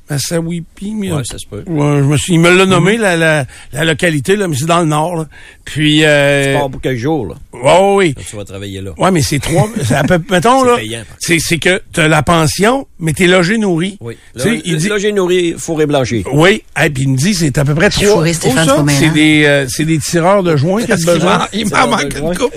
Massawipi, mais Ouais, ça se peut. Ouais, je me suis, il me l'a nommé, la, la, la localité, là, mais c'est dans le nord. Là. Puis, euh, Pas pour quelques jours, là. ouais, ouais, oui. Tu vas travailler là. Ouais, mais c'est trois. c'est à peu, mettons, C'est là. C'est, c'est que t'as la pension, mais t'es logé nourri. Oui. Tu Là, il dit. là, j'ai nourri fourré blanchi. Oui, et puis il me dit c'est à peu près trois. Oh, c'est des euh, c'est des tireurs de joints qu'il a besoin. il m'en manque une coupe.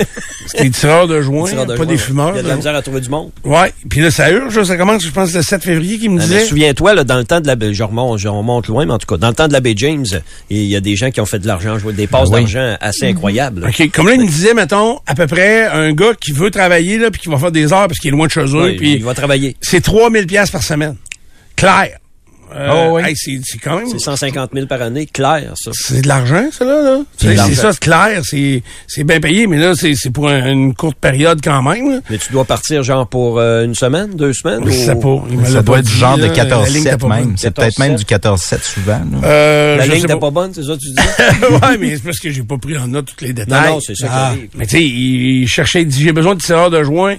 C'est des tireurs de de pas joint, des ouais. fumeurs. Il y a de la misère à trouver du monde. Ouais, puis là ça urge, ça commence je pense le 7 février qu'il me Ah, disait. Souviens-toi, là, dans le temps de la baie, je remonte, je remonte loin, mais en tout cas, dans le temps de la baie James, il y a des gens qui ont fait de l'argent, joué des passes oui. d'argent assez incroyables. là. OK, comme là il me disait mettons à peu près un gars qui veut travailler là puis qui va faire des heures parce qu'il est loin de chez eux Ouais, puis il va travailler. c'est 3000 pièces par semaine. Clair. Euh, Oh, oui. hey, c'est c'est quand même C'est 150 000 par année, clair, ça. c'est de l'argent ça là, là. C'est ça c'est clair, c'est c'est bien payé mais là c'est c'est pour un- une courte période quand même. là. Mais tu dois partir genre pour euh, une semaine, deux semaines? Je sais pas, Ça doit être dit, du genre de là. La ligne était 14-7 pas bonne. même. C'est peut-être même du 14-7 souvent. là. Euh, La ligne n'était pas. pas bonne, c'est ça que tu dis? ouais, mais c'est parce que j'ai pas pris en note tous les non, détails. non, c'est ça Ah. qui arrive. Mais tu sais, il, il cherchait, il dit, j'ai besoin de tireur de joint.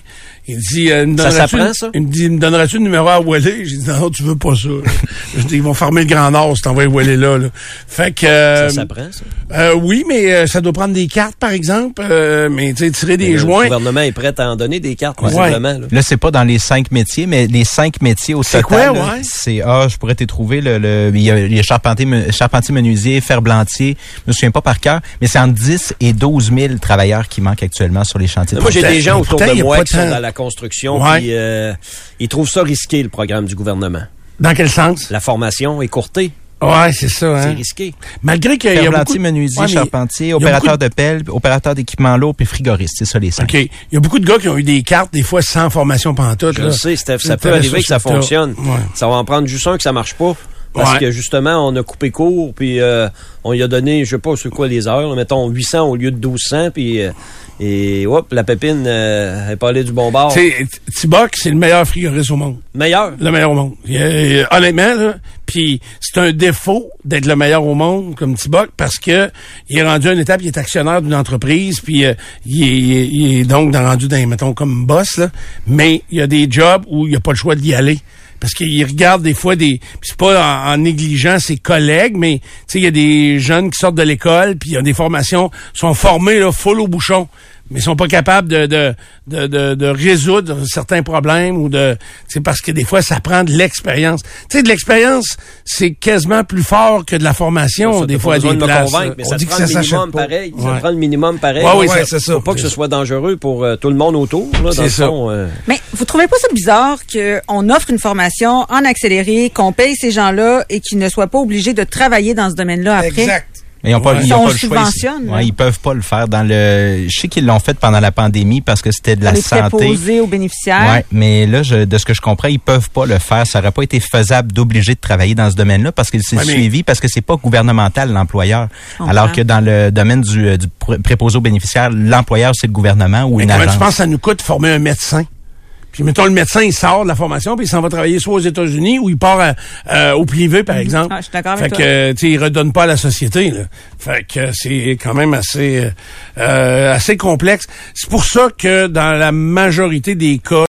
Il dit, euh, me Ça s'apprend, ça? Il me dit, me donneras-tu le numéro à Wally? J'ai dit, non, tu veux pas ça. Je dis, ils vont fermer le Grand Nord si t'envoies Wally là, là. Fait que, euh, Ça s'apprend, ça. euh, oui, mais euh, ça doit prendre des cartes, par exemple. euh, mais tu sais, tirer des Le joints. gouvernement est prêt à en donner des cartes, Ouais. visiblement. là. Là, c'est pas dans les cinq métiers, mais les cinq métiers au C'est total. quoi, là, ouais? C'est ah, je pourrais te trouver le, le il y a les charpentiers, me- charpentiers menuisiers, ferblantiers. Je me souviens pas par cœur, mais c'est entre 10 et 12 000 travailleurs qui manquent actuellement sur les chantiers. de Moi, j'ai des gens autour de moi qui sont dans la construction, Ouais. puis euh, ils trouvent ça risqué, le programme du gouvernement. Dans quel sens? La formation est courtée, Ouais, c'est ça, c'est hein. risqué. Malgré qu'il y a beaucoup... Ferblantier, menuisier, Ouais, charpentier, il y a opérateur beaucoup de pelle, opérateur d'équipement lourd puis frigoriste. C'est ça les cinq. OK. Il y a beaucoup de gars qui ont eu des cartes, des fois sans formation pantoute. Je là. sais, Steph, ça peut arriver que ça fonctionne. Ouais. Ça va en prendre juste un que ça marche pas. Parce Ouais. que justement, on a coupé court, puis euh, on y a donné, je sais pas c'est quoi les heures, là, mettons 800 au lieu de 1200, puis euh, et hop, la pépine euh, est pas allée du bon bord. Tiboc, c'est le meilleur frigoriste au monde. Meilleur? Le meilleur au monde. A- honnêtement, là, puis c'est un défaut d'être le meilleur au monde comme Tiboc parce que il est rendu à une étape, il est actionnaire d'une entreprise, puis euh, il, est, il est- il est donc dans- rendu dans, mettons, comme boss, là, mais il y a des jobs où il n'y a pas le choix d'y aller. Parce qu'il regarde des fois des... C'est pas en, en négligeant ses collègues, mais tu sais, il y a des jeunes qui sortent de l'école, puis il y a des formations, sont formés là, full au bouchon mais ils sont pas capables de, de, de, de, de résoudre certains problèmes ou de c'est parce que des fois ça prend de l'expérience. Tu sais de l'expérience, c'est quasiment plus fort que de la formation Ça, des fois à des de me places. convaincre, mais On ça dit te que prend ça le minimum pareil. Ça Ouais. te prend le minimum pareil. Ouais, oui, Faut c'est- ça. Faut pas que ce soit dangereux pour euh, tout le monde autour. Là, dans C'est le ça. fond, euh. Mais vous trouvez pas ça bizarre qu'on offre une formation en accéléré, qu'on paye ces gens-là et qu'ils ne soient pas obligés de travailler dans ce domaine-là après? Exact. Mais ils n'ont pas, Ouais. ils ont On pas le choix. Ouais, ils peuvent pas le faire dans le. Je sais qu'ils l'ont fait pendant la pandémie parce que c'était de la santé. aux bénéficiaires. Ouais, mais là, je, de ce que je comprends, ils peuvent pas le faire. Ça aurait pas été faisable d'obliger de travailler dans ce domaine-là parce que c'est Ouais, mais- suivi, parce que c'est pas gouvernemental l'employeur. Alors que dans le domaine du, euh, du pr- préposé aux bénéficiaires, l'employeur c'est le gouvernement ou Mais une comment agence. tu penses que ça nous coûte de former un médecin? Puis mettons le médecin, il sort de la formation, puis il s'en va travailler soit aux États-Unis ou il part à- euh, au privé, par exemple. Ah, je suis d'accord avec fait toi. que, tu il redonne pas à la société. Là. Fait que c'est quand même assez, euh, assez complexe. C'est pour ça que dans la majorité des cas,